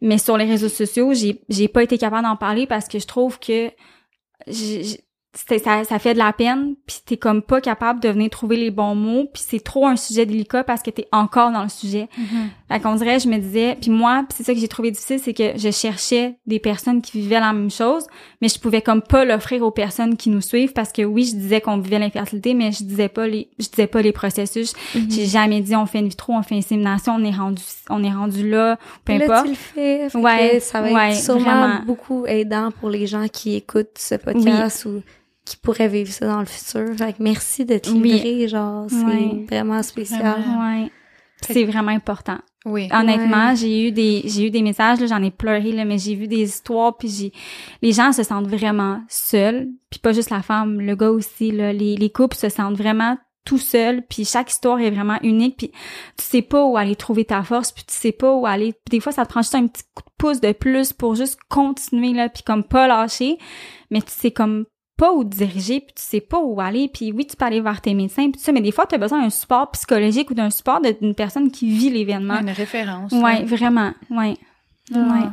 Mais sur les réseaux sociaux, j'ai j'ai pas été capable d'en parler parce que je trouve que j'ai- ça, ça fait de la peine, puis t'es comme pas capable de venir trouver les bons mots, puis c'est trop un sujet délicat parce que t'es encore dans le sujet. Fait qu'on dirait, je me disais, puis moi, puis c'est ça que j'ai trouvé difficile, c'est que je cherchais des personnes qui vivaient la même chose, mais je pouvais comme pas l'offrir aux personnes qui nous suivent parce que oui, je disais qu'on vivait l'infertilité, mais je disais pas les, je disais pas les processus. J'ai jamais dit on fait une vitro, on fait insémination, on est rendu, on est rendu là, peu Là, importe. tu le fais. fait Ouais, que ça va ouais, être sûrement vraiment. beaucoup aidant pour les gens qui écoutent ce podcast ou qui pourraient vivre ça dans le futur. Fait que merci de te Oui. genre, c'est vraiment spécial. Vraiment. Ouais. C'est vraiment important. Oui. Honnêtement, j'ai eu des j'ai eu des messages là, j'en ai pleuré là, mais j'ai vu des histoires puis j'ai les gens se sentent vraiment seuls, puis pas juste la femme, le gars aussi là, les les couples se sentent vraiment tout seuls, puis chaque histoire est vraiment unique, puis tu sais pas où aller trouver ta force, puis tu sais pas où aller. Puis des fois ça te prend juste un petit coup de pouce de plus pour juste continuer là, puis comme pas lâcher, mais tu sais comme pas où te diriger, puis tu sais pas où aller, puis oui, tu peux aller vers tes médecins, puis tout ça, mais des fois, tu as besoin d'un support psychologique ou d'un support d'une personne qui vit l'événement. Une référence. Ouais, là. vraiment, ouais. Ah. Ouais.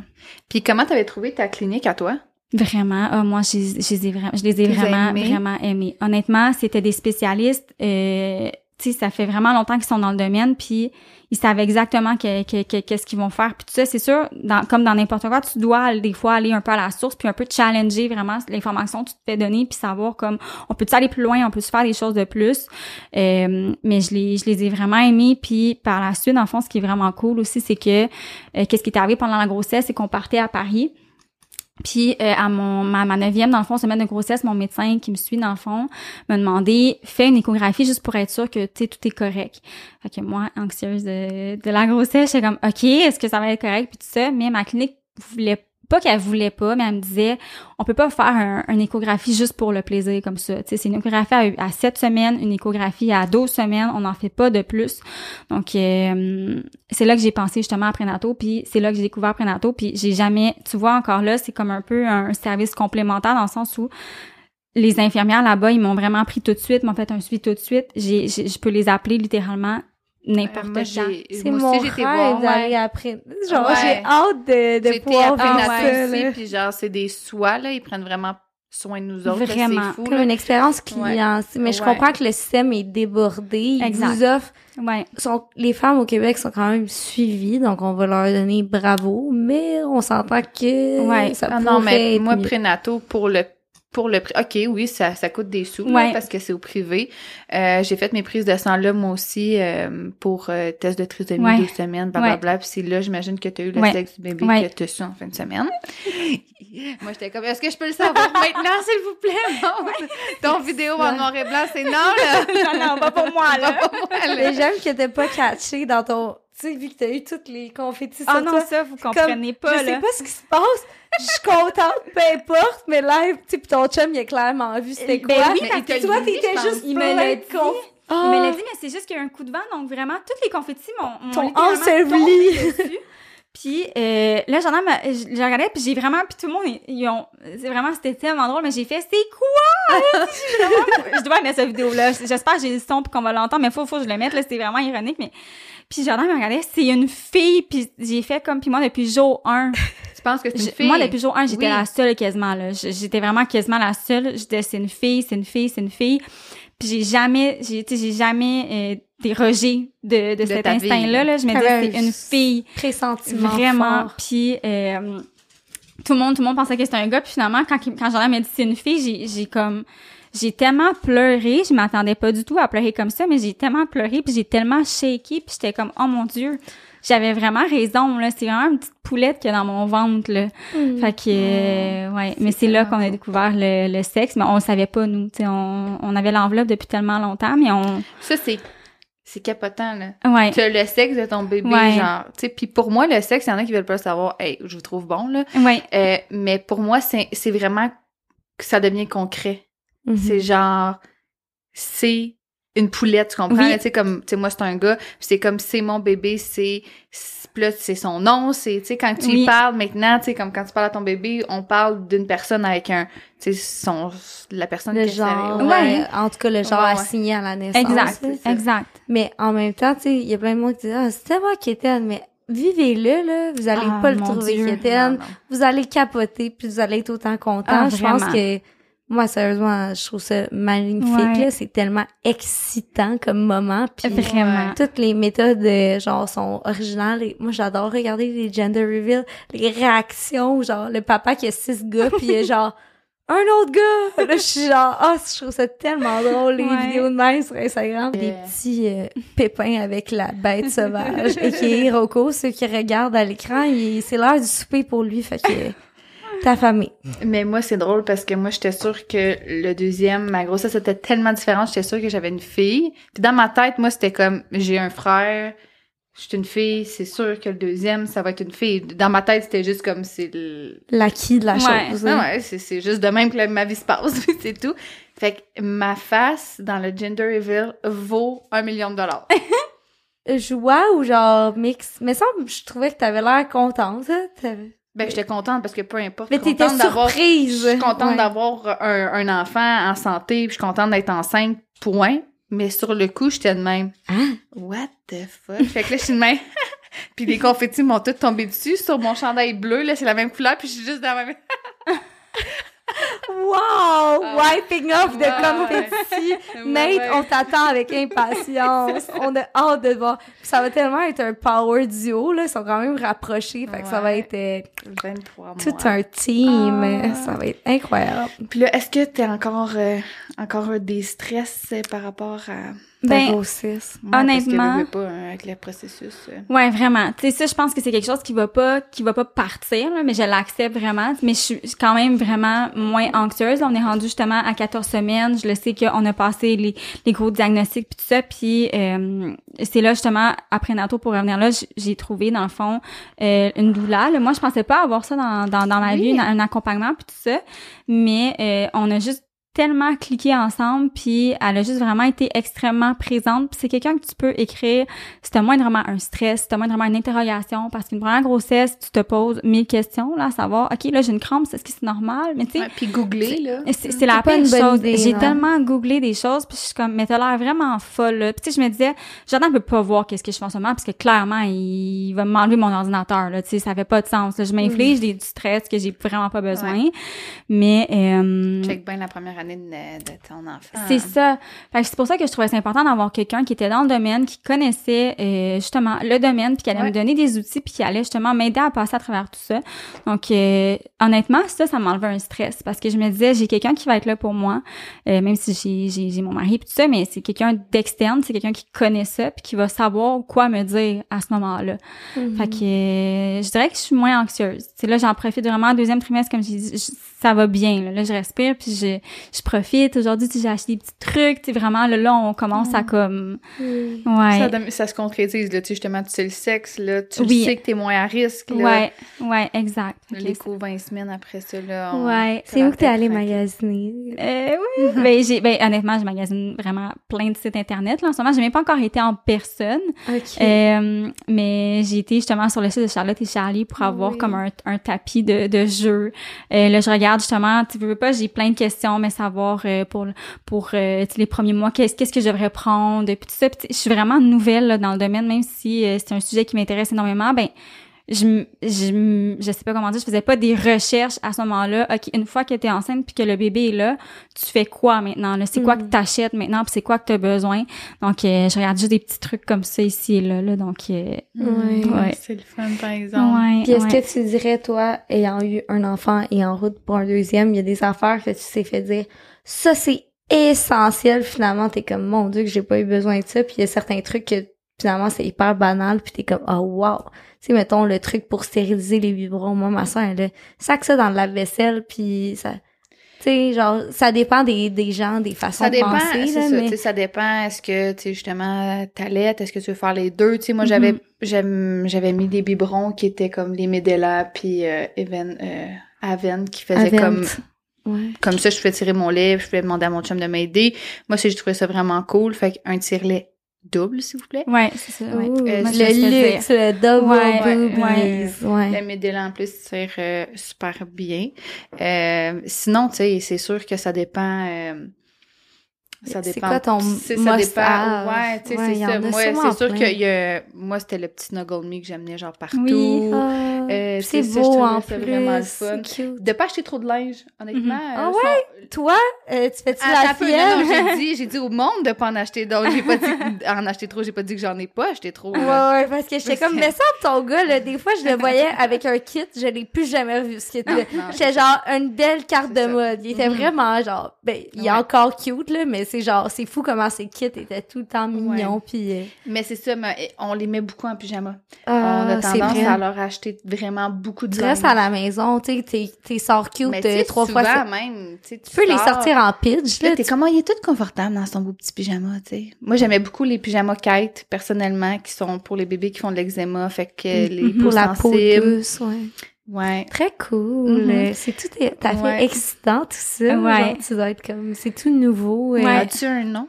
Puis comment t'avais trouvé ta clinique à toi? Vraiment, ah, moi, je, je les ai vraiment, je les ai vraiment, vraiment aimés. Honnêtement, c'était des spécialistes, euh, tu sais, ça fait vraiment longtemps qu'ils sont dans le domaine, puis ils savent exactement que- que- que- qu'est-ce qu'ils vont faire. Puis tout ça, c'est sûr, comme dans n'importe quoi, tu dois des fois aller un peu à la source, puis un peu challenger vraiment l'information que tu te fais donner, puis savoir comme, on peut-tu aller plus loin, on peut-tu faire des choses de plus? Euh, mais je les, je les ai vraiment aimés, puis par la suite, en fond, ce qui est vraiment cool aussi, c'est que, euh, qu'est-ce qui est arrivé pendant la grossesse, c'est qu'on partait à Paris, Puis euh, à mon ma, ma neuvième, dans le fond, semaine de grossesse, mon médecin qui me suit, dans le fond, m'a demandé fais une échographie juste pour être sûr que tu tout est correct. Fait que moi, anxieuse de, de la grossesse, j'étais comme OK, est-ce que ça va être correct? Puis tout ça, mais ma clinique voulait pas qu'elle voulait pas, mais elle me disait, on peut pas faire un, une échographie juste pour le plaisir comme ça. C'est une échographie à, à 7 semaines, une échographie à 12 semaines, on n'en fait pas de plus. Donc, euh, c'est là que j'ai pensé justement à prénato, puis c'est là que j'ai découvert prénato, puis j'ai jamais, tu vois, encore là, c'est comme un peu un service complémentaire dans le sens où les infirmières là-bas, ils m'ont vraiment pris tout de suite, m'ont fait un suivi tout de suite. J'ai- je peux les appeler littéralement n'importe Euh, quand. C'est mon aussi, rêve d'aller ouais. après. Genre, Ouais. j'ai hâte de, de pouvoir Prénato ça, aussi, puis genre, c'est des soins, là, ils prennent vraiment soin de nous autres. Vraiment. Fou, Comme là. une expérience client. Mais je comprends que le système est débordé. Ils Exact. vous offrent Ouais. sont, les femmes au Québec sont quand même suivies, donc on va leur donner bravo, mais on s'entend que Ouais. ça Ah pourrait non, mais être moi, mieux. prénato, pour le pour le prix. OK, oui, ça, ça coûte des sous, là, parce que c'est au privé. Euh, j'ai fait mes prises de sang là, moi aussi, euh, pour euh, test de trisomie Ouais. 12 semaines, blablabla. Puis c'est là, j'imagine que tu as eu le sexe du bébé que tu as su en fin de semaine. moi, j'étais comme, est-ce que je peux le savoir maintenant, s'il vous plaît? Non. Ton vidéo en noir et blanc, c'est non, là. non, non, pas pour moi, là. Pas pour moi, là. Mais j'aime que t'aies pas catché dans ton, tu sais, vu que t'as eu toutes les confettis Ah non, toi. ça, vous Comme, comprenez pas, je sais là. pas ce qui se passe. Je suis contente, peu importe, mais live, tu sais, pis ton chum, il a clairement vu c'était Ben quoi. oui, mais parce que toi, t'étais juste Il me l'a dit. conf- Il me l'a Ah! dit, mais c'est juste qu'il y a eu un coup de vent, donc vraiment, toutes les confettis m'ont littéralement enseveli. Puis euh, là, j'en ai, je je regardais, puis j'ai vraiment, puis tout le monde, ils, ont, c'est vraiment, c'était tellement drôle, mais j'ai fait, c'est quoi? J'ai vraiment- je dois mettre cette vidéo-là. J'espère que j'ai le son pour qu'on va l'entendre, mais faut, faut que je le mette, là, c'était vraiment ironique, mais... Puis Jordan me regardait, c'est une fille, puis j'ai fait comme, puis moi, depuis jour 1, Tu penses que c'est une fille? Moi, depuis jour 1, j'étais Oui. la seule quasiment, là. J'étais vraiment quasiment la seule. J'étais, c'est une fille, c'est une fille, c'est une fille. Puis j'ai jamais, j'ai, tu sais, j'ai jamais euh, dérogé de, de, cet instinct-là, là. Je me disais, c'est un une fille. Pressentiment Vraiment. fort. Puis, euh, tout le monde, tout le monde pensait que c'était un gars. Puis finalement, quand, quand Jordan m'a dit c'est une fille, j'ai, j'ai comme, j'ai tellement pleuré. Je m'attendais pas du tout à pleurer comme ça, mais j'ai tellement pleuré puis j'ai tellement shaké puis j'étais comme, oh mon dieu. J'avais vraiment raison, là. C'est vraiment une petite poulette qu'il y a dans mon ventre, là. Fait que, euh, ouais. Mais c'est là qu'on a découvert le, le sexe, mais on le savait pas, nous. Tu sais, on, on avait l'enveloppe depuis tellement longtemps, mais on, Ça, c'est, c'est capotant, là. ouais. Tu as le sexe de ton bébé, Ouais. genre, tu sais, puis pour moi, le sexe, il y en a qui veulent pas savoir. Hey, je vous trouve bon, là. Ouais. Euh, mais pour moi, c'est, c'est vraiment que ça devient concret. Mhm. C'est genre, c'est une poulette, tu comprends? Oui. Tu sais, comme, tu sais, moi, c'est un gars, c'est comme, c'est mon bébé, c'est, là, c'est son nom, c'est, tu sais, quand tu Oui. y parles maintenant, tu sais, comme quand tu parles à ton bébé, on parle d'une personne avec un, tu sais, son, la personne Le qui est genre. Ouais. en tout cas, le genre Ouais, ouais. assigné à la naissance. Exact. Exact. Mais en même temps, tu sais, il y a plein de monde qui disent, ah, c'est tellement quétaine, mais vivez-le, là. Vous allez Ah, pas le trouver quétaine. Vous allez capoter, puis vous allez être autant content. Ah, je pense que, moi, sérieusement, je trouve ça magnifique, Ouais. là. C'est tellement excitant comme moment. Puis Vraiment. toutes les méthodes, euh, genre, sont originales. Et moi, j'adore regarder les gender reveals, les réactions, genre, le papa qui a six gars, puis a genre, un autre gars! Là, je suis genre, ah, je trouve ça tellement drôle, les Ouais. vidéos de même sur Instagram. Des petits euh, pépins avec la bête sauvage. et qui est Rocco, ceux qui regardent à l'écran, il- c'est l'heure du souper pour lui, fait que ta famille. Mais moi, c'est drôle parce que moi, j'étais sûre que le deuxième, ma grossesse était tellement différente, j'étais sûre que j'avais une fille. Puis dans ma tête, moi, c'était comme, j'ai un frère, je suis une fille, c'est sûr que le deuxième, ça va être une fille. Dans ma tête, c'était juste comme, c'est. L'acquis de la Ouais. chose. Hein. ouais, c'est, c'est juste de même que ma vie se passe, c'est tout. Fait que ma face dans le gender reveal vaut un million de dollars. Joie ou genre mix? Mais ça, je trouvais que t'avais l'air contente. hein. Ben, j'étais contente parce que peu importe. Mais t'étais surprise. Je suis contente Ouais. d'avoir un, un enfant en santé, puis je suis contente d'être enceinte, point. Mais sur le coup, j'étais de même. Hein? What the fuck? Fait que là, je suis de même. puis les confettis m'ont tous tombé dessus sur mon chandail bleu, là, c'est la même couleur, puis je suis juste dans ma même. Wow! Ah. Wiping off de Ouais, confetti. Ouais, Nate, ouais. on t'attend avec impatience. on a hâte de voir. Puis ça va tellement être un power duo, là. Ils sont quand même rapprochés. Fait que ça va être euh, 23 mois. tout un team. Ah. Ça va être incroyable. Puis là, est-ce que t'es encore euh, encore un des stress euh, par rapport à Ta Ben, grossesse. Ouais, Honnêtement- parce que pas hein, avec le processus euh. Ouais, vraiment. Tu sais, ça, je pense que c'est quelque chose qui va pas, qui va pas partir, là, mais je l'accepte vraiment. Mais je suis quand même vraiment moins anxieuse. Là, on est rendu justement à 14 semaines. Je le sais qu'on a passé les, les gros diagnostics puis tout ça. Puis euh, c'est là justement après Nato pour revenir là, j'ai trouvé dans le fond euh, une doula. Là. Moi, je pensais pas avoir ça dans dans, dans ma Oui. vie, une- un accompagnement puis tout ça. Mais euh, on a juste tellement cliqué ensemble puis elle a juste vraiment été extrêmement présente puis c'est quelqu'un que tu peux écrire si t'as moindrement un stress, si t'as moindrement une interrogation parce qu'une première grossesse tu te poses mille questions là à savoir ok là j'ai une crampe est-ce que c'est normal mais tu sais puis googler là C'est la pire chose. J'ai tellement googlé des choses, puis je suis comme, mais t'as l'air vraiment folle. Là. Puis tu sais, je me disais, Jordan peut pas voir qu'est-ce que je fais en ce moment, parce que clairement, il va m'enlever mon ordinateur. Là. Tu sais, ça fait pas de sens. là. Je m'inflige des, du stress que j'ai vraiment pas besoin. Mais euh, check bien la première année de, de ton enfant c'est ça. C'est pour ça que je trouvais ça important d'avoir quelqu'un qui était dans le domaine, qui connaissait euh, justement le domaine, puis qui allait Ouais. me donner des outils, puis qui allait justement m'aider à passer à travers tout ça. Donc, euh, honnêtement, ça, ça m'enlevait un stress parce que je me disais, j'ai quelqu'un qui va être là pour moi, euh, même si j'ai, mon mari puis tout ça, mais c'est quelqu'un d'externe, c'est quelqu'un qui connaît ça, puis qui va savoir quoi me dire à ce moment-là. Mhm. Fait que je dirais que je suis moins anxieuse. C'est là j'en profite vraiment deuxième trimestre comme j'ai dit, ça va bien là. Là, je respire puis je je profite. Aujourd'hui, tu sais, j'ai acheté des petits trucs, tu sais vraiment là, là on commence à comme Oui. ouais. ça, ça se concrétise là tu sais justement tu sais le sexe là tu Oui. sais que t'es moins à risque là Ouais, ouais, exact. Ok, l'écho 20 semaines après ça là on- Ouais. C'est où que t'es tête allé craquée. magasiner? Euh, oui, ben j'ai ben honnêtement, je magasine vraiment plein de sites internet là en ce moment, j'ai même pas encore été en personne. OK. Euh, mais j'ai été justement sur le site de Charlotte et Charlie pour avoir Oui. comme un, un tapis de, de jeu. Euh, là, je regarde justement, tu veux pas, j'ai plein de questions, mais savoir euh, pour pour euh, les premiers mois, qu'est-ce qu'est-ce que je devrais prendre, puis tout ça. Puis, je suis vraiment nouvelle là, dans le domaine, même si euh, c'est un sujet qui m'intéresse énormément. Ben je, je, je sais pas comment dire, je faisais pas des recherches à ce moment-là. OK, une fois que t'es enceinte puis que le bébé est là, tu fais quoi maintenant? là? C'est quoi Mhm. que t'achètes maintenant puis c'est quoi que t'as besoin? Donc, euh, je regarde juste des petits trucs comme ça ici et là, là. Donc, euh, Ouais. Ouais. c'est le fun par exemple ouais, Puis est-ce ouais. que tu dirais, toi, ayant eu un enfant et en route pour un deuxième, il y a des affaires que tu t'es fait dire, ça c'est essentiel, finalement, t'es comme, mon dieu, que j'ai pas eu besoin de ça, puis il y a certains trucs que finalement c'est hyper banal, puis t'es comme, oh wow. Sais, mettons le truc pour stériliser les biberons. Moi, ma soeur, elle sac ça dans le lave-vaisselle, puis ça... Tu sais, genre, ça dépend des, des gens, des façons Ça de dépend, penser, c'est là, ça, mais... sais, ça dépend. Est-ce que, tu sais, justement, t'allaites, est-ce que tu veux faire les deux? Tu sais, moi, j'avais, Mhm. j'aime- j'avais mis des biberons qui étaient comme les Medela puis euh, Even, euh, Aven qui faisaient Avent. comme, Ouais. comme ça, je pouvais tirer mon lait, je pouvais demander à mon chum de m'aider. Moi, c'est, je trouvais ça vraiment cool. Fait qu'un tire-lait double, s'il vous plaît? Ouais, c'est ça, ouais. Ouh, Euh, moi, le luxe, le double Ouais, boobies. Ouais. Le Medela, en plus, tire euh, super bien. Euh, sinon, tu sais, c'est sûr que ça dépend... euh, ça C'est dépend. quoi ton C'est- ça dépend. have? Ouais, tu sais, Ouais, c'est ça. Moi, c'est sûr plein. que y a, moi, c'était le petit Snuggle Me que j'amenais genre partout. Oui. Ah, Euh, c'est c'est ça, je beau trouvais en ça plus. vraiment le fun. c'est cute. De pas acheter trop de linge, honnêtement. Euh, Ah son- Toi, euh, tu fais-tu Attends la non, non, j'ai dit, j'ai dit au monde de pas en acheter d'autres. J'ai pas dit en acheter trop, j'ai pas dit que j'en ai pas acheté trop. Ouais, là. ouais, parce que j'étais comme, mais ça, ton gars, là, des fois, je le voyais avec un kit, je l'ai plus jamais vu, ce kit-là. J'étais genre une belle carte C'est de ça. mode. Il était Mhm. vraiment genre, ben, il est Ouais. encore cute, là, mais c'est genre, c'est fou comment ses kits étaient tout le temps mignons, euh, Mais c'est ça, mais on les met beaucoup en pyjama. ah, on a tendance à leur acheter vraiment beaucoup de linge. à la maison, tu sais, t'es, cute Mais euh, trois souvent, fois. même, tu peux les sortir en pitch, Là, t'es comment il est tout confortable dans son beau petit pyjama, tu sais. Moi, j'aimais beaucoup les pyjamas kite, personnellement, qui sont pour les bébés qui font de l'eczéma, fait que les Mhm. peaux pour la peau douce, ouais. Ouais. Très cool. Mhm. Euh, C'est tout t'as fait Ouais. excitant tout ça. Ouais. Genre, tu dois être comme c'est tout nouveau. euh, Ouais. As-tu un nom?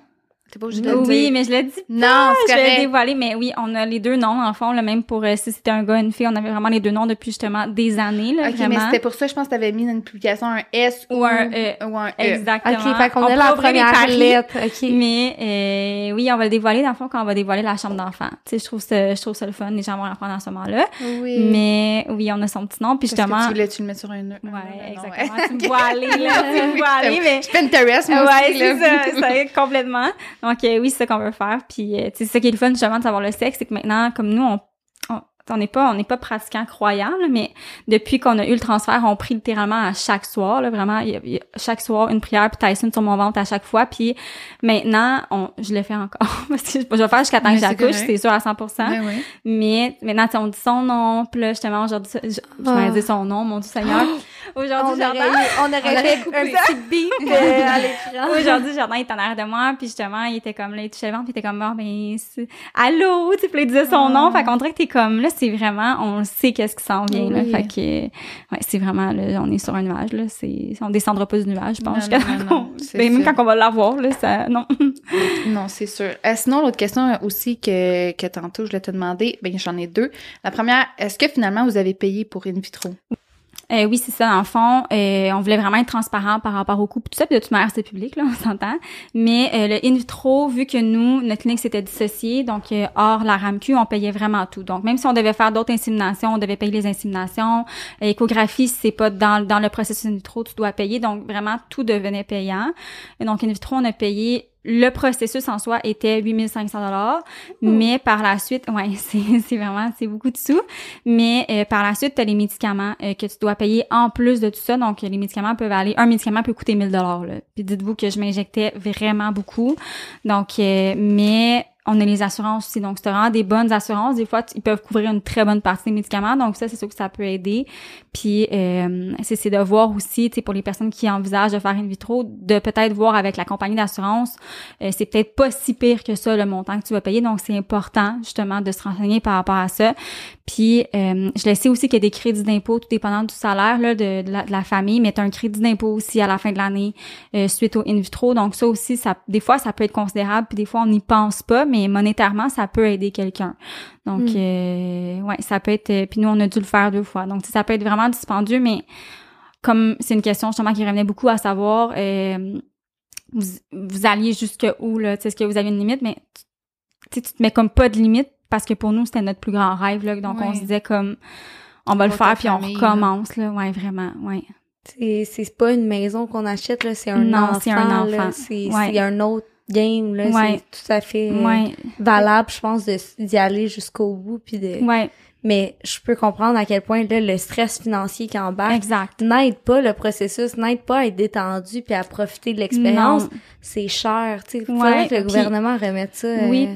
T'es pas obligé de le Oui, dire. mais je l'ai dit Non, je vais correct. dévoiler, mais oui, on a les deux noms, en fond, là, même pour euh, si c'était un gars, une fille, on avait vraiment les deux noms depuis justement des années, là, Ok, vraiment. mais c'était pour ça, je pense que t'avais mis dans une publication un S Ou un E. ou un E. Exactement. Ok, fait qu'on On a la première paris, lettre. Ok. Mais euh, oui, on va le dévoiler dans le fond quand on va dévoiler la chambre d'enfant. Tu sais, je trouve ça, je trouve ça le fun, les gens vont apprendre à ce moment-là. Oui. Mais oui, on a son petit nom, puis Parce que justement. tu voulais-tu le mettre sur un E? Ouais, E, exactement. ouais. Tu me vois aller, là, tu me vois aller, mais. Je Pinterest, moi ouais, aussi, c'est là. ça, ça complètement. Donc euh, oui, c'est ça qu'on veut faire. Puis euh, c'est ça qui est le fun justement de savoir le sexe, c'est que maintenant, comme nous, on, on- n'est pas on n'est pas pratiquant croyant, là, mais depuis qu'on a eu le transfert, on prie littéralement à chaque soir, là, vraiment, il y a- y a chaque soir une prière puis Tyson sur mon ventre à chaque fois. Puis maintenant, on, je le fais encore parce que je vais faire jusqu'à temps Mais que j'accouche, c'est sûr à 100%. Ouais, ouais. Mais maintenant, on dit son nom, puis là, justement, aujourd'hui, je, je Ah. dit son nom, mon Dieu Seigneur. Aujourd'hui, eu- on aurait fait coupé. un petit beat euh, à l'écran. aujourd'hui, Jordan il était en arrière de moi, puis justement, il était comme là, il touchait le ventre, puis il était comme, bon, ben, c'est- allô, tu sais, il disait son nom, fait qu'on dirait que t'es comme, là, c'est vraiment, on sait qu'est-ce qui s'en vient, là, Oui. fait que, ouais, c'est vraiment, là, on est sur un nuage, là, c'est, on descendra pas du nuage, je pense, Non, non, non, ben, même quand on va l'avoir, là, ça, non. Non, c'est sûr. Euh, sinon, l'autre question aussi que, que tantôt je voulais te demander, ben j'en ai deux. La première, est-ce que finalement vous avez payé pour in vitro? Euh, oui, c'est ça. Dans le fond, euh, on voulait vraiment être transparent par rapport au coût. Tout ça, puis de toute manière, c'est public, là, on s'entend. Mais euh, le in vitro, vu que nous, notre clinique s'était dissociée, donc euh, hors la RAMQ, on payait vraiment tout. Donc, même si on devait faire d'autres inséminations, on devait payer les inséminations. Échographie, c'est pas dans, dans le processus in vitro, tu dois payer. Donc, vraiment, tout devenait payant. Et donc, in vitro, on a payé le processus en soi était 8500 dollars, mais par la suite, ouais, c'est c'est vraiment c'est beaucoup de sous, mais euh, par la suite tu as les médicaments euh, que tu dois payer en plus de tout ça, donc les médicaments peuvent aller un médicament peut coûter 1000 dollars là. Puis dites-vous que je m'injectais vraiment beaucoup. Donc euh, mais on a les assurances aussi, donc c'est vraiment des bonnes assurances. Des fois, ils peuvent couvrir une très bonne partie des médicaments, donc ça, c'est sûr que ça peut aider. Puis, euh, c'est c'est de voir aussi, tu sais, pour les personnes qui envisagent de faire in vitro, de peut-être voir avec la compagnie d'assurance, euh, c'est peut-être pas si pire que ça le montant que tu vas payer, donc c'est important justement de se renseigner par rapport à ça. Puis, euh, je le sais aussi qu'il y a des crédits d'impôt, tout dépendant du salaire là, de, de la, de la famille, mais tu as un crédit d'impôt aussi à la fin de l'année euh, suite au in vitro. Donc ça aussi, ça, des fois, ça peut être considérable, puis des fois, on n'y pense pas, mais monétairement, ça peut aider quelqu'un. Donc, Mm. euh, ouais, ça peut être... euh, puis nous, on a dû le faire deux fois. Donc, ça peut être vraiment dispendieux, mais comme c'est une question justement qui revenait beaucoup à savoir, euh, vous, vous alliez jusque où là? Est-ce que vous avez une limite? Mais tu sais, tu te mets comme pas de limite parce que pour nous, c'était notre plus grand rêve. Là, donc, on se disait comme... On va le faire, puis on recommence, là. Ouais, vraiment, ouais. C'est, c'est pas une maison qu'on achète, là, c'est un Non, enfant. c'est un enfant. C'est, Ouais. un autre game, là. Ouais. C'est tout à fait euh, Ouais, valable, je pense, de, d'y aller jusqu'au bout. Puis de... Mais je peux comprendre à quel point, là, le stress financier qui embarque exact. n'aide pas le processus, n'aide pas à être détendu puis à profiter de l'expérience. C'est cher, tu sais. Il Ouais, faudrait que le puis- gouvernement remette ça. euh, Oui.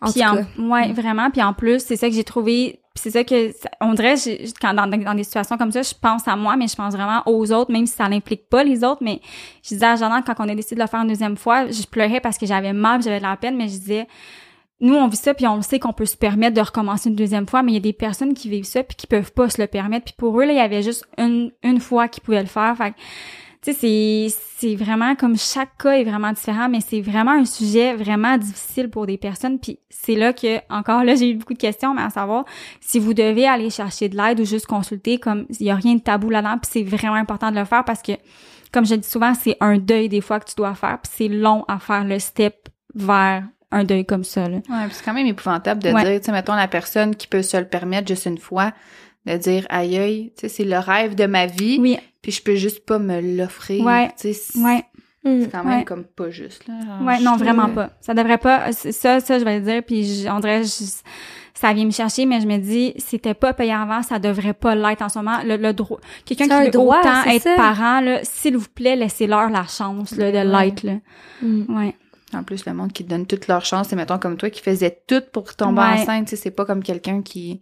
en puis en, ouais, vraiment. Puis en plus, c'est ça que j'ai trouvé. c'est ça que on dirait j'ai- quand dans, dans des situations comme ça, je pense à moi, mais je pense vraiment aux autres, même si ça n'implique pas les autres. Mais je disais à Jordan quand on a décidé de le faire une deuxième fois, je pleurais parce que j'avais mal, j'avais de la peine, mais je disais nous on vit ça puis on sait qu'on peut se permettre de recommencer une deuxième fois, mais il y a des personnes qui vivent ça puis qui peuvent pas se le permettre. Puis pour eux là, il y avait juste une une fois qu'ils pouvaient le faire. Fait tu sais, c'est, c'est vraiment comme chaque cas est vraiment différent, mais c'est vraiment un sujet vraiment difficile pour des personnes. Puis c'est là que, encore là, j'ai eu beaucoup de questions, mais à savoir, si vous devez aller chercher de l'aide ou juste consulter, comme, il y a rien de tabou là-dedans, puis c'est vraiment important de le faire parce que, comme je dis souvent, c'est un deuil des fois que tu dois faire, puis c'est long à faire le step vers un deuil comme ça, là. Ouais, puis c'est quand même épouvantable de Ouais. dire, tu sais, mettons la personne qui peut se le permettre juste une fois, de dire aïe aïe, tu sais, c'est le rêve de ma vie, Oui, puis je peux juste pas me l'offrir. Ouais. Tu sais, c'est ouais. C'est quand même Ouais. comme pas juste, là. Genre, Ouais, non, vraiment pas. Ça devrait pas. c'est- Ça, ça, je vais le dire, puis je- on dirait, je- ça vient me chercher, mais je me dis, c'était pas payé avant, ça devrait pas l'être en ce moment. Le, le droit, quelqu'un qui veut droit, autant être ça. parent, là, s'il vous plaît, laissez-leur la chance, là, de l'être, là. Mm. Ouais. En plus, le monde qui te donne toute leur chance, c'est mettons comme toi qui faisait tout pour tomber Ouais. enceinte, tu sais, c'est pas comme quelqu'un qui.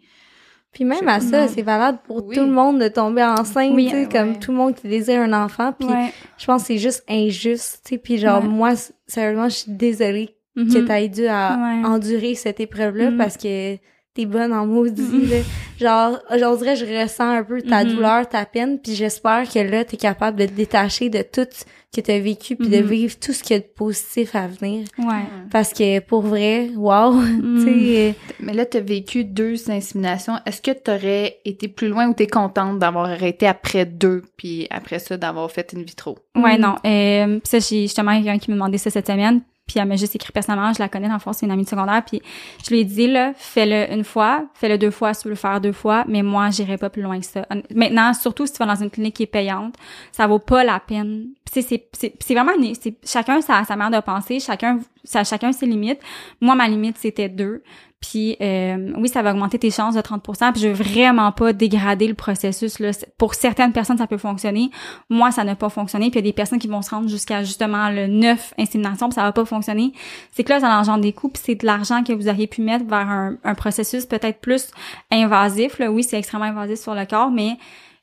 Puis même à ça, c'est valable pour Oui. tout le monde de tomber enceinte, Oui. tu sais, Ouais, comme tout le monde qui désire un enfant. Puis ouais. je pense que c'est juste injuste, tu sais. Puis genre, moi, sérieusement, je suis désolée que Mhm. t'aies dû à endurer cette épreuve-là Mhm. parce que t'es bonne en maudit, Mhm. là. Genre, j'oserais, je ressens un peu ta Mhm. douleur, ta peine, puis j'espère que là, t'es capable de te détacher de tout ce que t'as vécu puis de Mhm. vivre tout ce qu'il y a de positif à venir. Ouais. Parce que, pour vrai, wow, Mm. tu sais... Mais là, t'as vécu deux inséminations. Est-ce que t'aurais été plus loin ou t'es contente d'avoir arrêté après deux, puis après ça, d'avoir fait une vitro? Ouais, Mm. non. Euh, pis ça, j'ai justement quelqu'un qui me demandait ça cette semaine. Puis elle m'a juste écrit personnellement, je la connais dans le fond, c'est une amie de secondaire. Puis je lui ai dit, là, fais-le une fois, fais-le deux fois si tu veux le faire deux fois, mais moi, j'irai pas plus loin que ça. Maintenant, surtout si tu vas dans une clinique qui est payante, ça vaut pas la peine. C'est, c'est, c'est, vraiment, une- chacun sa, sa manière de penser, chacun ça chacun ses limites. Moi, ma limite, c'était deux. Puis euh, oui, ça va augmenter tes chances de 30% Puis je veux vraiment pas dégrader le processus. Là. Pour certaines personnes, ça peut fonctionner. Moi, ça n'a pas fonctionné. Puis il y a des personnes qui vont se rendre jusqu'à justement le 9 insémination, puis ça va pas fonctionner. C'est que là, ça engendre des coûts, puis c'est de l'argent que vous auriez pu mettre vers un, un processus peut-être plus invasif. Là. Oui, c'est extrêmement invasif sur le corps, mais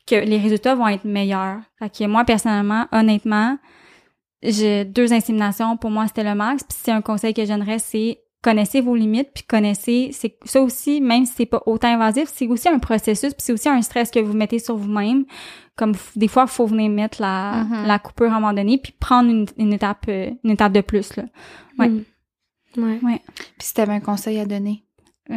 que les résultats vont être meilleurs. Fait que moi, personnellement, honnêtement, j'ai deux inséminations, pour moi, c'était le max. Puis c'est un conseil que je donnerais, c'est connaissez vos limites, puis connaissez, c'est ça aussi, même si c'est pas autant invasif, c'est aussi un processus, puis c'est aussi un stress que vous mettez sur vous-même. Comme des fois, il faut venir mettre la, Mhm. la coupure à un moment donné, puis prendre une, une étape euh, une étape de plus là. Ouais. Mm. Ouais. Puis si t'avais un conseil à donner?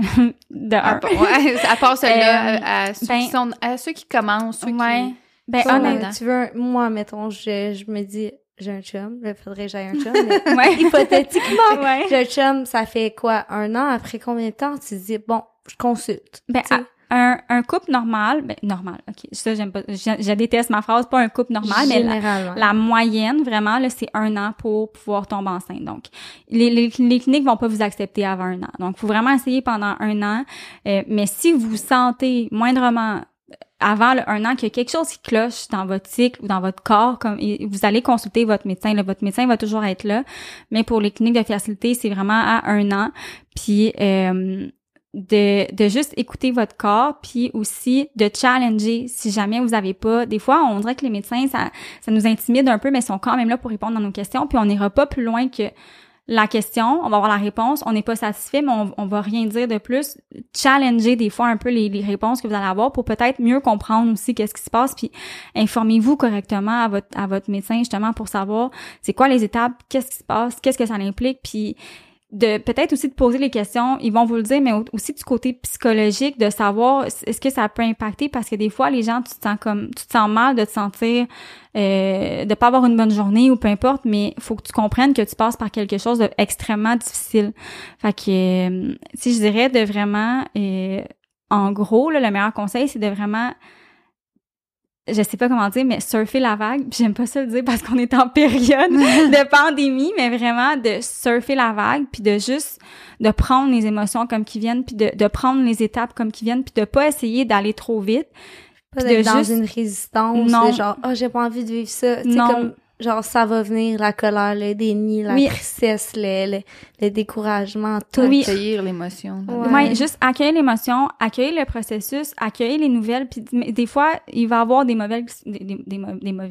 de À, un. ouais, à part celui-là, Euh, à, à ceux ben- qui sont, à ceux qui commencent, ceux Ouais. Ben honnêtement, honnête. tu veux, un- moi, mettons, je, je me dis, j'ai un chum, il faudrait que j'aie un chum, mais ouais. hypothétiquement, ouais. j'ai un chum, ça fait quoi, un an, après combien de temps, tu te dis, bon, je consulte. Ben, à- un, un couple normal, ben normal, ok, ça j'aime pas, je, je déteste ma phrase, pas un couple normal, mais la, la moyenne vraiment là, c'est un an pour pouvoir tomber enceinte. Donc, les, les, les cliniques vont pas vous accepter avant un an. Donc, faut vraiment essayer pendant un an. Euh, mais si vous sentez moindrement avant le un an qu'il y a quelque chose qui cloche dans votre cycle ou dans votre corps, comme vous allez consulter votre médecin. Là, votre médecin va toujours être là. Mais pour les cliniques de fertilité, c'est vraiment à un an. Puis euh, de, de juste écouter votre corps, puis aussi de challenger si jamais vous avez pas. Des fois, on dirait que les médecins, ça, ça nous intimide un peu, mais ils sont quand même là pour répondre à nos questions, puis on n'ira pas plus loin que la question, on va avoir la réponse, on n'est pas satisfait, mais on, on va rien dire de plus. Challenger des fois un peu les, réponses que vous allez avoir pour peut-être mieux comprendre aussi qu'est-ce qui se passe, puis informez-vous correctement à votre à votre médecin justement pour savoir c'est quoi les étapes, qu'est-ce qui se passe, qu'est-ce que ça implique, puis de peut-être aussi de poser les questions, ils vont vous le dire, mais au- aussi du côté psychologique, de savoir est-ce que ça peut impacter? Parce que des fois les gens tu te sens comme tu te sens mal de te sentir euh, de pas avoir une bonne journée ou peu importe, mais faut que tu comprennes que tu passes par quelque chose d'extrêmement difficile. Fait que euh, si je dirais de vraiment euh, en gros, là, le meilleur conseil, c'est de vraiment je sais pas comment dire, mais surfer la vague. J'aime pas ça le dire parce qu'on est en période de pandémie, mais vraiment de surfer la vague, puis de juste de prendre les émotions comme qui viennent, puis de, de prendre les étapes comme qui viennent, puis de pas essayer d'aller trop vite. Pas de d'être dans juste- une résistance, Non. de genre, oh, j'ai pas envie de vivre ça. Non. comme, genre, ça va venir, la colère, le déni, la Oui. tristesse, le, le, le découragement, tout. Oui. accueillir l'émotion. Ouais. Ouais, juste accueillir l'émotion, accueillir le processus, accueillir les nouvelles, puis mais des fois, il va y avoir des mauvaises des, des, des, mau- des mauvaises.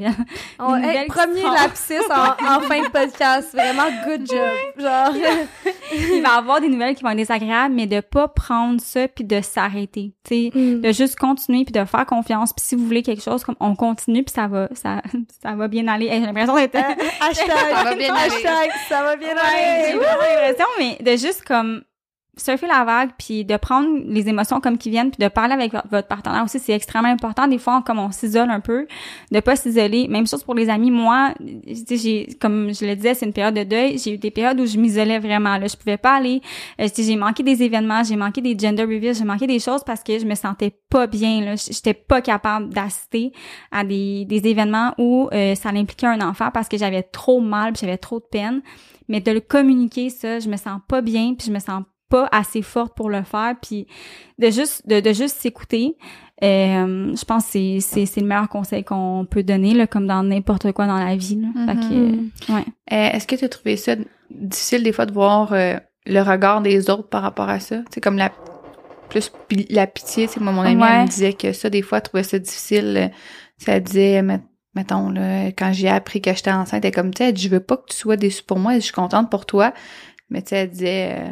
Des hey, qui premier lapsus en, en fin de podcast. Vraiment, good job. Genre, il va y avoir des nouvelles qui vont être désagréables, mais de pas prendre ça puis de s'arrêter, tu sais. Mm. de juste continuer puis de faire confiance puis si vous voulez quelque chose comme on continue puis ça va ça ça va bien aller Hey, j'ai l'impression d'être hashtag, Ça va bien aller. hashtag, ça va bien Ouais, j'ai aller. vraiment l'impression mais de juste comme surfer la vague puis de prendre les émotions comme qui viennent puis de parler avec votre, partenaire aussi c'est extrêmement important. Des fois comme on s'isole un peu de pas s'isoler. Même chose pour les amis. Moi j'ai comme je le disais c'est une période de deuil. J'ai eu des périodes où je m'isolais vraiment là. Je pouvais pas aller. Euh, j'ai manqué des événements j'ai manqué des gender reveals j'ai manqué des choses parce que je me sentais pas bien là. J'étais pas capable d'assister à des, des événements où euh, ça impliquait un enfant parce que j'avais trop mal j'avais trop de peine. Mais de le communiquer ça je me sens pas bien puis je me sens pas assez forte pour le faire puis de juste de, de juste s'écouter euh, je pense que c'est le meilleur conseil qu'on peut donner là comme dans n'importe quoi dans la vie Mhm. euh, ouais Euh, Est-ce que tu as trouvé ça difficile des fois de voir le regard des autres par rapport à ça? C'est comme la plus la pitié, c'est moi mon elle Ouais. me disait que ça des fois elle trouvait ça difficile. Ça disait met- mettons là quand j'ai appris que j'étais enceinte, elle comme tu sais, je veux pas que tu sois déçue pour moi, je suis contente pour toi. Mais tu sais elle disait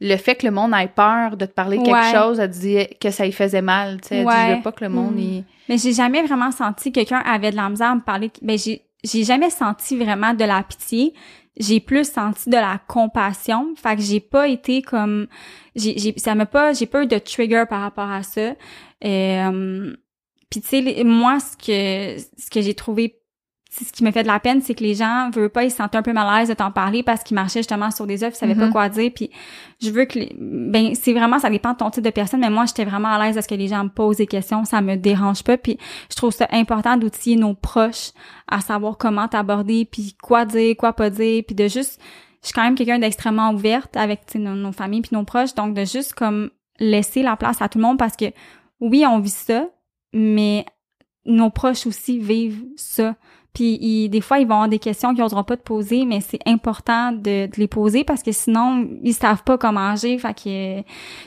le fait que le monde ait peur de te parler de quelque Ouais. chose, elle disait que ça y faisait mal, tu sais, elle dit je veux pas que le monde Mm. y Mais j'ai jamais vraiment senti que quelqu'un avait de la misère à me parler. Ben j'ai j'ai jamais senti vraiment de la pitié. J'ai plus senti de la compassion. Fait que j'ai pas été comme j'ai j'ai ça m'a pas j'ai pas eu de trigger par rapport à ça. Euh, puis tu sais moi ce que ce que j'ai trouvé ce qui me fait de la peine, c'est que les gens veulent pas, ils se sentaient un peu mal à l'aise de t'en parler parce qu'ils marchaient justement sur des œufs, ils savaient pas Mhm. quoi dire. Puis je veux que, les- ben c'est vraiment, ça dépend de ton type de personne, mais moi j'étais vraiment à l'aise à ce que les gens me posent des questions, ça me dérange pas. Puis je trouve ça important d'outiller nos proches à savoir comment t'aborder, puis quoi dire, quoi pas dire, puis de juste je suis quand même quelqu'un d'extrêmement ouverte avec nos, nos familles puis nos proches, donc de juste comme laisser la place à tout le monde parce que oui, on vit ça, mais nos proches aussi vivent ça. Puis ils- des fois, ils vont avoir des questions qu'ils n'oseront pas te poser, mais c'est important de, de les poser parce que sinon, ils savent pas comment agir. Fait que euh,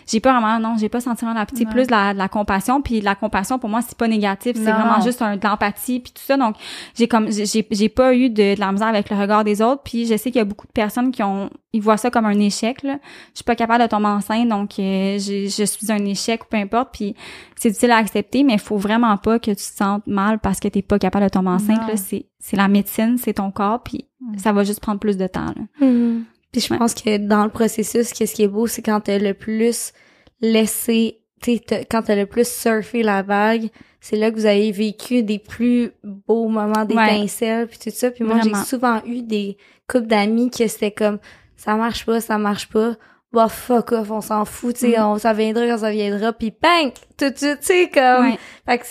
j'ai pas vraiment, non, j'ai pas senti vraiment la petite Ouais. plus de la, de la compassion. Puis de la compassion, pour moi, c'est pas négatif. C'est vraiment juste un, de l'empathie puis tout ça. Donc, j'ai comme, j'ai- j'ai j'ai pas eu de, de la misère avec le regard des autres. Puis je sais qu'il y a beaucoup de personnes qui ont, ils voient ça comme un échec, là. Je suis pas capable de tomber enceinte, donc euh, j'ai- je suis un échec ou peu importe. Puis c'est difficile à accepter, mais il faut vraiment pas que tu te sentes mal parce que t'es pas capable de tomber enceinte. Là, c'est c'est la médecine, c'est ton corps, puis ça va juste prendre plus de temps. Là. Mhm. Puis je pense que dans le processus, qu'est-ce qui est beau, c'est quand t'as le plus laissé, tu sais, t'as- quand t'as le plus surfé la vague, c'est là que vous avez vécu des plus beaux moments d'étincelles puis tout ça. Puis moi, j'ai souvent eu des couples d'amis que c'était comme ça marche pas, ça marche pas. Bah fuck off, on s'en fout, tu sais, Mhm. on ça viendra quand ça viendra, puis bang, tout de suite, tu sais comme. Ouais. Fait que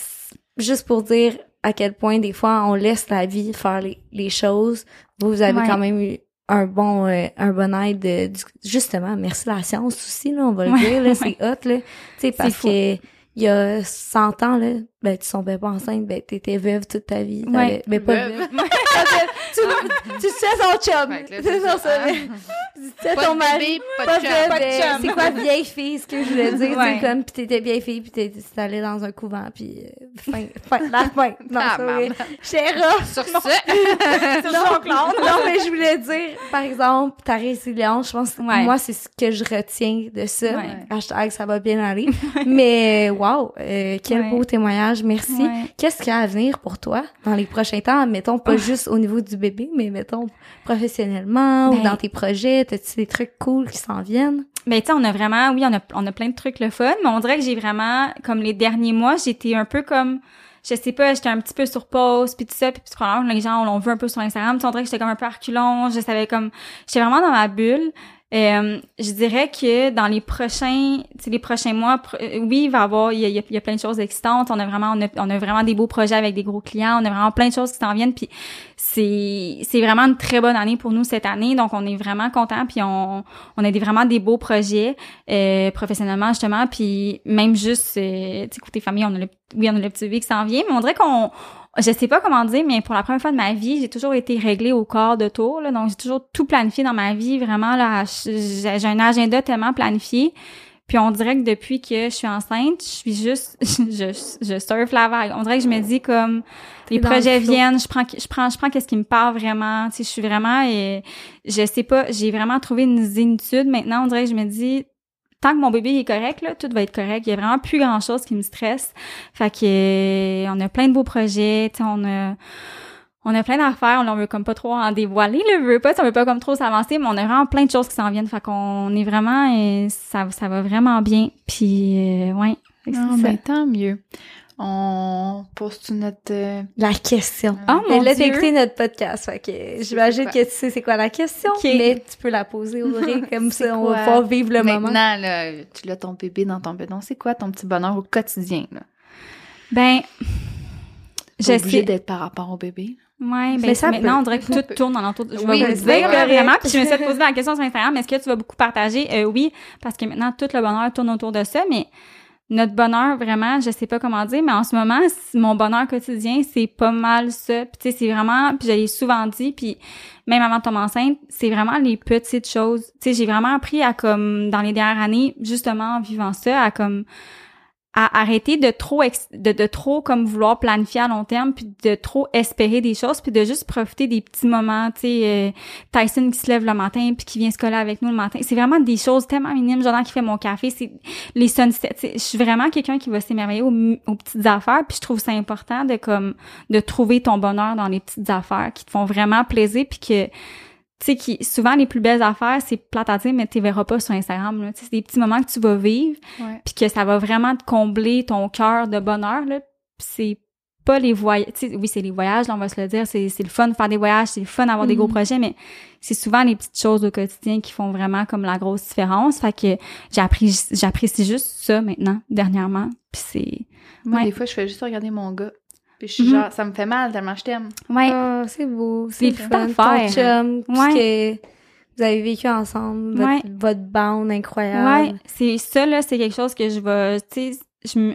juste pour dire à quel point des fois on laisse la vie faire les, les choses. Vous, vous avez Ouais. quand même eu un bon euh, un bon aide de- du- justement merci la science aussi là on va le Ouais, dire là c'est hot là tu sais parce que il y a 100 ans là ben tu tombais pas enceinte ben t'étais veuve toute ta vie Ouais. Ben pas Veuve. veuve tu tu sais son chum c'est c'est ça, ça. ça, Ah. tu sais ton mari pas de chum. C'est quoi vieille fille ce que je voulais dire? Sais comme puis t'étais vieille fille puis t'es t'es allée dans un couvent puis euh, fin fin la fin non Ah, c'est vrai. maman. Chéra Sur ce, non, non, mais je voulais dire, par exemple, ta résilience, je pense moi, c'est ce que je retiens de ça. Ouais. Hashtag, ça va bien aller. mais, wow, euh, quel Ouais. beau témoignage, merci. Ouais. Qu'est-ce qu'il y a à venir pour toi dans les prochains temps? Mettons, pas juste au niveau du bébé, mais mettons, professionnellement ou Ben- dans tes projets, t'as-tu des trucs cool qui s'en viennent? Ben, tu sais, on a vraiment, oui, on a, on a plein de trucs le fun, mais on dirait que j'ai vraiment, comme les derniers mois, j'étais un peu comme, je sais pas, j'étais un petit peu sur pause, puis tout ça, puis probablement les gens l'ont vu un peu sur Instagram, tu on dirait que j'étais comme un peu à reculons, je savais comme, j'étais vraiment dans ma bulle. Euh, je dirais que dans les prochains, les prochains mois, euh, oui, il va y avoir, il y a, plein de choses excitantes. On a vraiment, on a, vraiment des beaux projets avec des gros clients. On a vraiment plein de choses qui s'en viennent. Puis c'est, c'est vraiment une très bonne année pour nous cette année. Donc on est vraiment contents. Puis on, on a des vraiment des beaux projets euh, professionnellement justement. Puis même juste, euh, tu sais, côté famille, on a le, oui, on a le petit bébé qui s'en vient. Mais on dirait qu'on je sais pas comment dire, mais pour la première fois de ma vie, j'ai toujours été réglée au corps de tour. Là, donc, j'ai toujours tout planifié dans ma vie. Vraiment, là, j'ai un agenda tellement planifié. Puis on dirait que depuis que je suis enceinte, je suis juste, je, je surfe la vague. On dirait que je me dis comme les le projets viennent, je prends, je prends, je prends qu'est-ce qui me parle vraiment. Tu sais, je suis vraiment, et je sais pas, j'ai vraiment trouvé une zénitude. Maintenant, on dirait que je me dis, tant que mon bébé est correct, là, tout va être correct. Il y a vraiment plus grand chose qui me stresse. Fait que euh, on a plein de beaux projets, on a on a plein d'affaires, on veut comme pas trop en dévoiler, le veut pas, on veut pas comme trop s'avancer, mais on a vraiment plein de choses qui s'en viennent. Fait qu'on est vraiment euh, ça ça va vraiment bien. Puis euh, ouais, Non, ça. ben, tant mieux. On pose-tu notre... euh, La question. Oh Mais mon là, t'as Dieu. écouté notre podcast, fait que j'imagine que tu sais c'est quoi la question, mais tu peux la poser, Audrey, comme ça, on va quoi? pouvoir vivre le moment. Maintenant, là, tu as ton bébé dans ton bedon. C'est quoi ton petit bonheur au quotidien, là? Ben je obligé sais. d'être par rapport au bébé. Ouais, ben Mais ça maintenant peut. on dirait que Ça tout peut. tourne en entour. Je Oui, vais vous dire vraiment. Puis je me suis poser la question sur Instagram. Est-ce que tu vas beaucoup partager? Euh, Oui, parce que maintenant tout le bonheur tourne autour de ça, mais notre bonheur vraiment, je sais pas comment dire, mais en ce moment, mon bonheur quotidien, c'est pas mal ça. Puis tu sais, c'est vraiment, puis je souvent dit, puis même avant de tomber enceinte, c'est vraiment les petites choses. Tu sais, j'ai vraiment appris à comme dans les dernières années, justement en vivant ça, à comme à arrêter de trop de, de trop comme vouloir planifier à long terme puis de trop espérer des choses puis de juste profiter des petits moments tu sais euh, Tyson qui se lève le matin puis qui vient se coller avec nous le matin. C'est vraiment des choses tellement minimes. Jordan qui fait mon café c'est les sunsets je suis vraiment quelqu'un qui va s'émerveiller aux, aux petites affaires puis je trouve ça important de comme de trouver ton bonheur dans les petites affaires qui te font vraiment plaisir puis que tu sais, qui, souvent, les plus belles affaires, c'est plate à dire, mais tu verras pas sur Instagram, là. Tu sais, c'est des petits moments que tu vas vivre, puis que ça va vraiment te combler ton cœur de bonheur là c'est pas les voyages tu sais oui c'est les voyages là, on va se le dire c'est c'est le fun de faire des voyages c'est le fun d'avoir des gros Mhm. projets mais c'est souvent les petites choses au quotidien qui font vraiment comme la grosse différence fait que j'apprécie j'apprécie juste ça maintenant dernièrement puis c'est Moi, Ouais. des fois, je fais juste regarder mon gars. Puis je suis Mhm. genre, ça me fait mal tellement je t'aime. ouais Ah, c'est beau, c'est fun, ton chum, tout Ouais. ce que- vous avez vécu ensemble, votre, Ouais. votre bande incroyable. Ouais, c'est ça là, c'est quelque chose que je vais, tu sais, je me,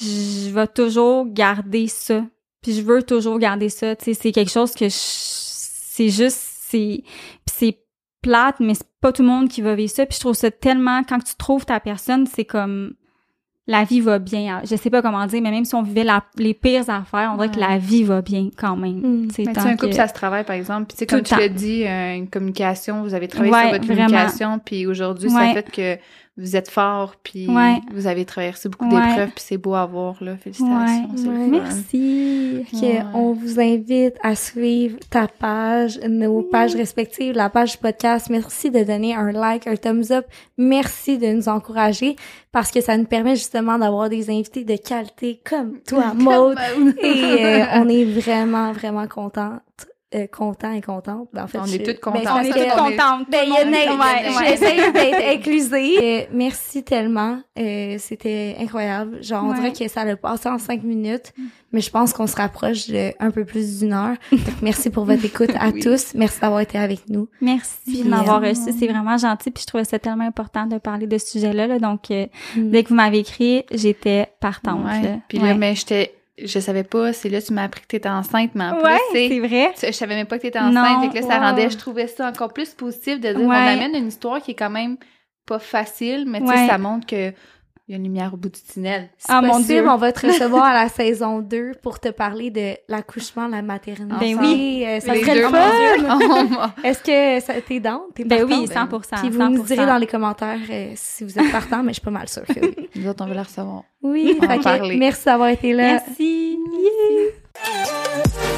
je vais toujours garder ça. Puis je veux toujours garder ça. Tu sais, c'est quelque chose que je- c'est juste, c'est, c'est plate, mais c'est pas tout le monde qui va vivre ça. Puis je trouve ça tellement, quand tu trouves ta personne, c'est comme la vie va bien. Je sais pas comment dire, mais même si on vivait la- les pires affaires, on dirait que la vie va bien quand même. Mm. Sais, Mais tu tant sais, un couple, que- ça se travaille, par exemple. Puis, tu sais, Tout comme tu l'as dit, euh, une communication, vous avez travaillé Ouais, sur votre communication, puis aujourd'hui, ça Ouais. fait que vous êtes fort, puis Ouais. vous avez traversé beaucoup Ouais. d'épreuves, puis c'est beau à voir, là. Félicitations, Ouais. Merci. On vous invite à suivre ta page, nos pages respectives, la page du podcast. Merci de donner un like, un thumbs up. Merci de nous encourager parce que ça nous permet justement d'avoir des invités de qualité comme toi, Maud. Et euh, on est vraiment, vraiment contente. Euh, content et contente. Ben, en fait, On je- est toutes ben, contentes. On est toutes contentes. Ben, y a Ouais, ouais. J'essaie d'être inclusée. Euh, merci tellement. Euh, C'était incroyable. Genre, on Ouais. dirait que ça a passé en cinq minutes, mais je pense qu'on se rapproche de un peu plus d'une heure. Donc, merci pour votre écoute à Oui. tous. Merci d'avoir été avec nous. Merci de m'avoir euh, reçu. C'est vraiment gentil. Puis je trouvais ça tellement important de parler de ce sujet-là. là. Donc, euh, Mm. dès que vous m'avez écrit, j'étais partante. Ouais. Puis là, Ouais. mais j'étais, je savais pas, c'est là, tu m'as appris que t'étais enceinte, mais en plus, Ouais, c'est- c'est vrai. tu- je savais même pas que t'étais enceinte, fait que là, ça wow. rendait, je trouvais ça encore plus positif de dire, on Ouais. amène une histoire qui est quand même pas facile, mais tu sais, Ouais. ça montre que il y a une lumière au bout du tunnel. Ah, mon Dieu. on va te recevoir à la saison 2 pour te parler de l'accouchement, la maternité. Ben ah, oui, euh, ça les serait le fun. Est-ce que t'es dans? T'es ben oui, 100 Puis vous 100%. direz dans les commentaires euh, si vous êtes partant, mais je suis pas mal sûre que oui. Nous autres, on la recevoir. Oui, on va merci d'avoir été là. Merci. Yeah.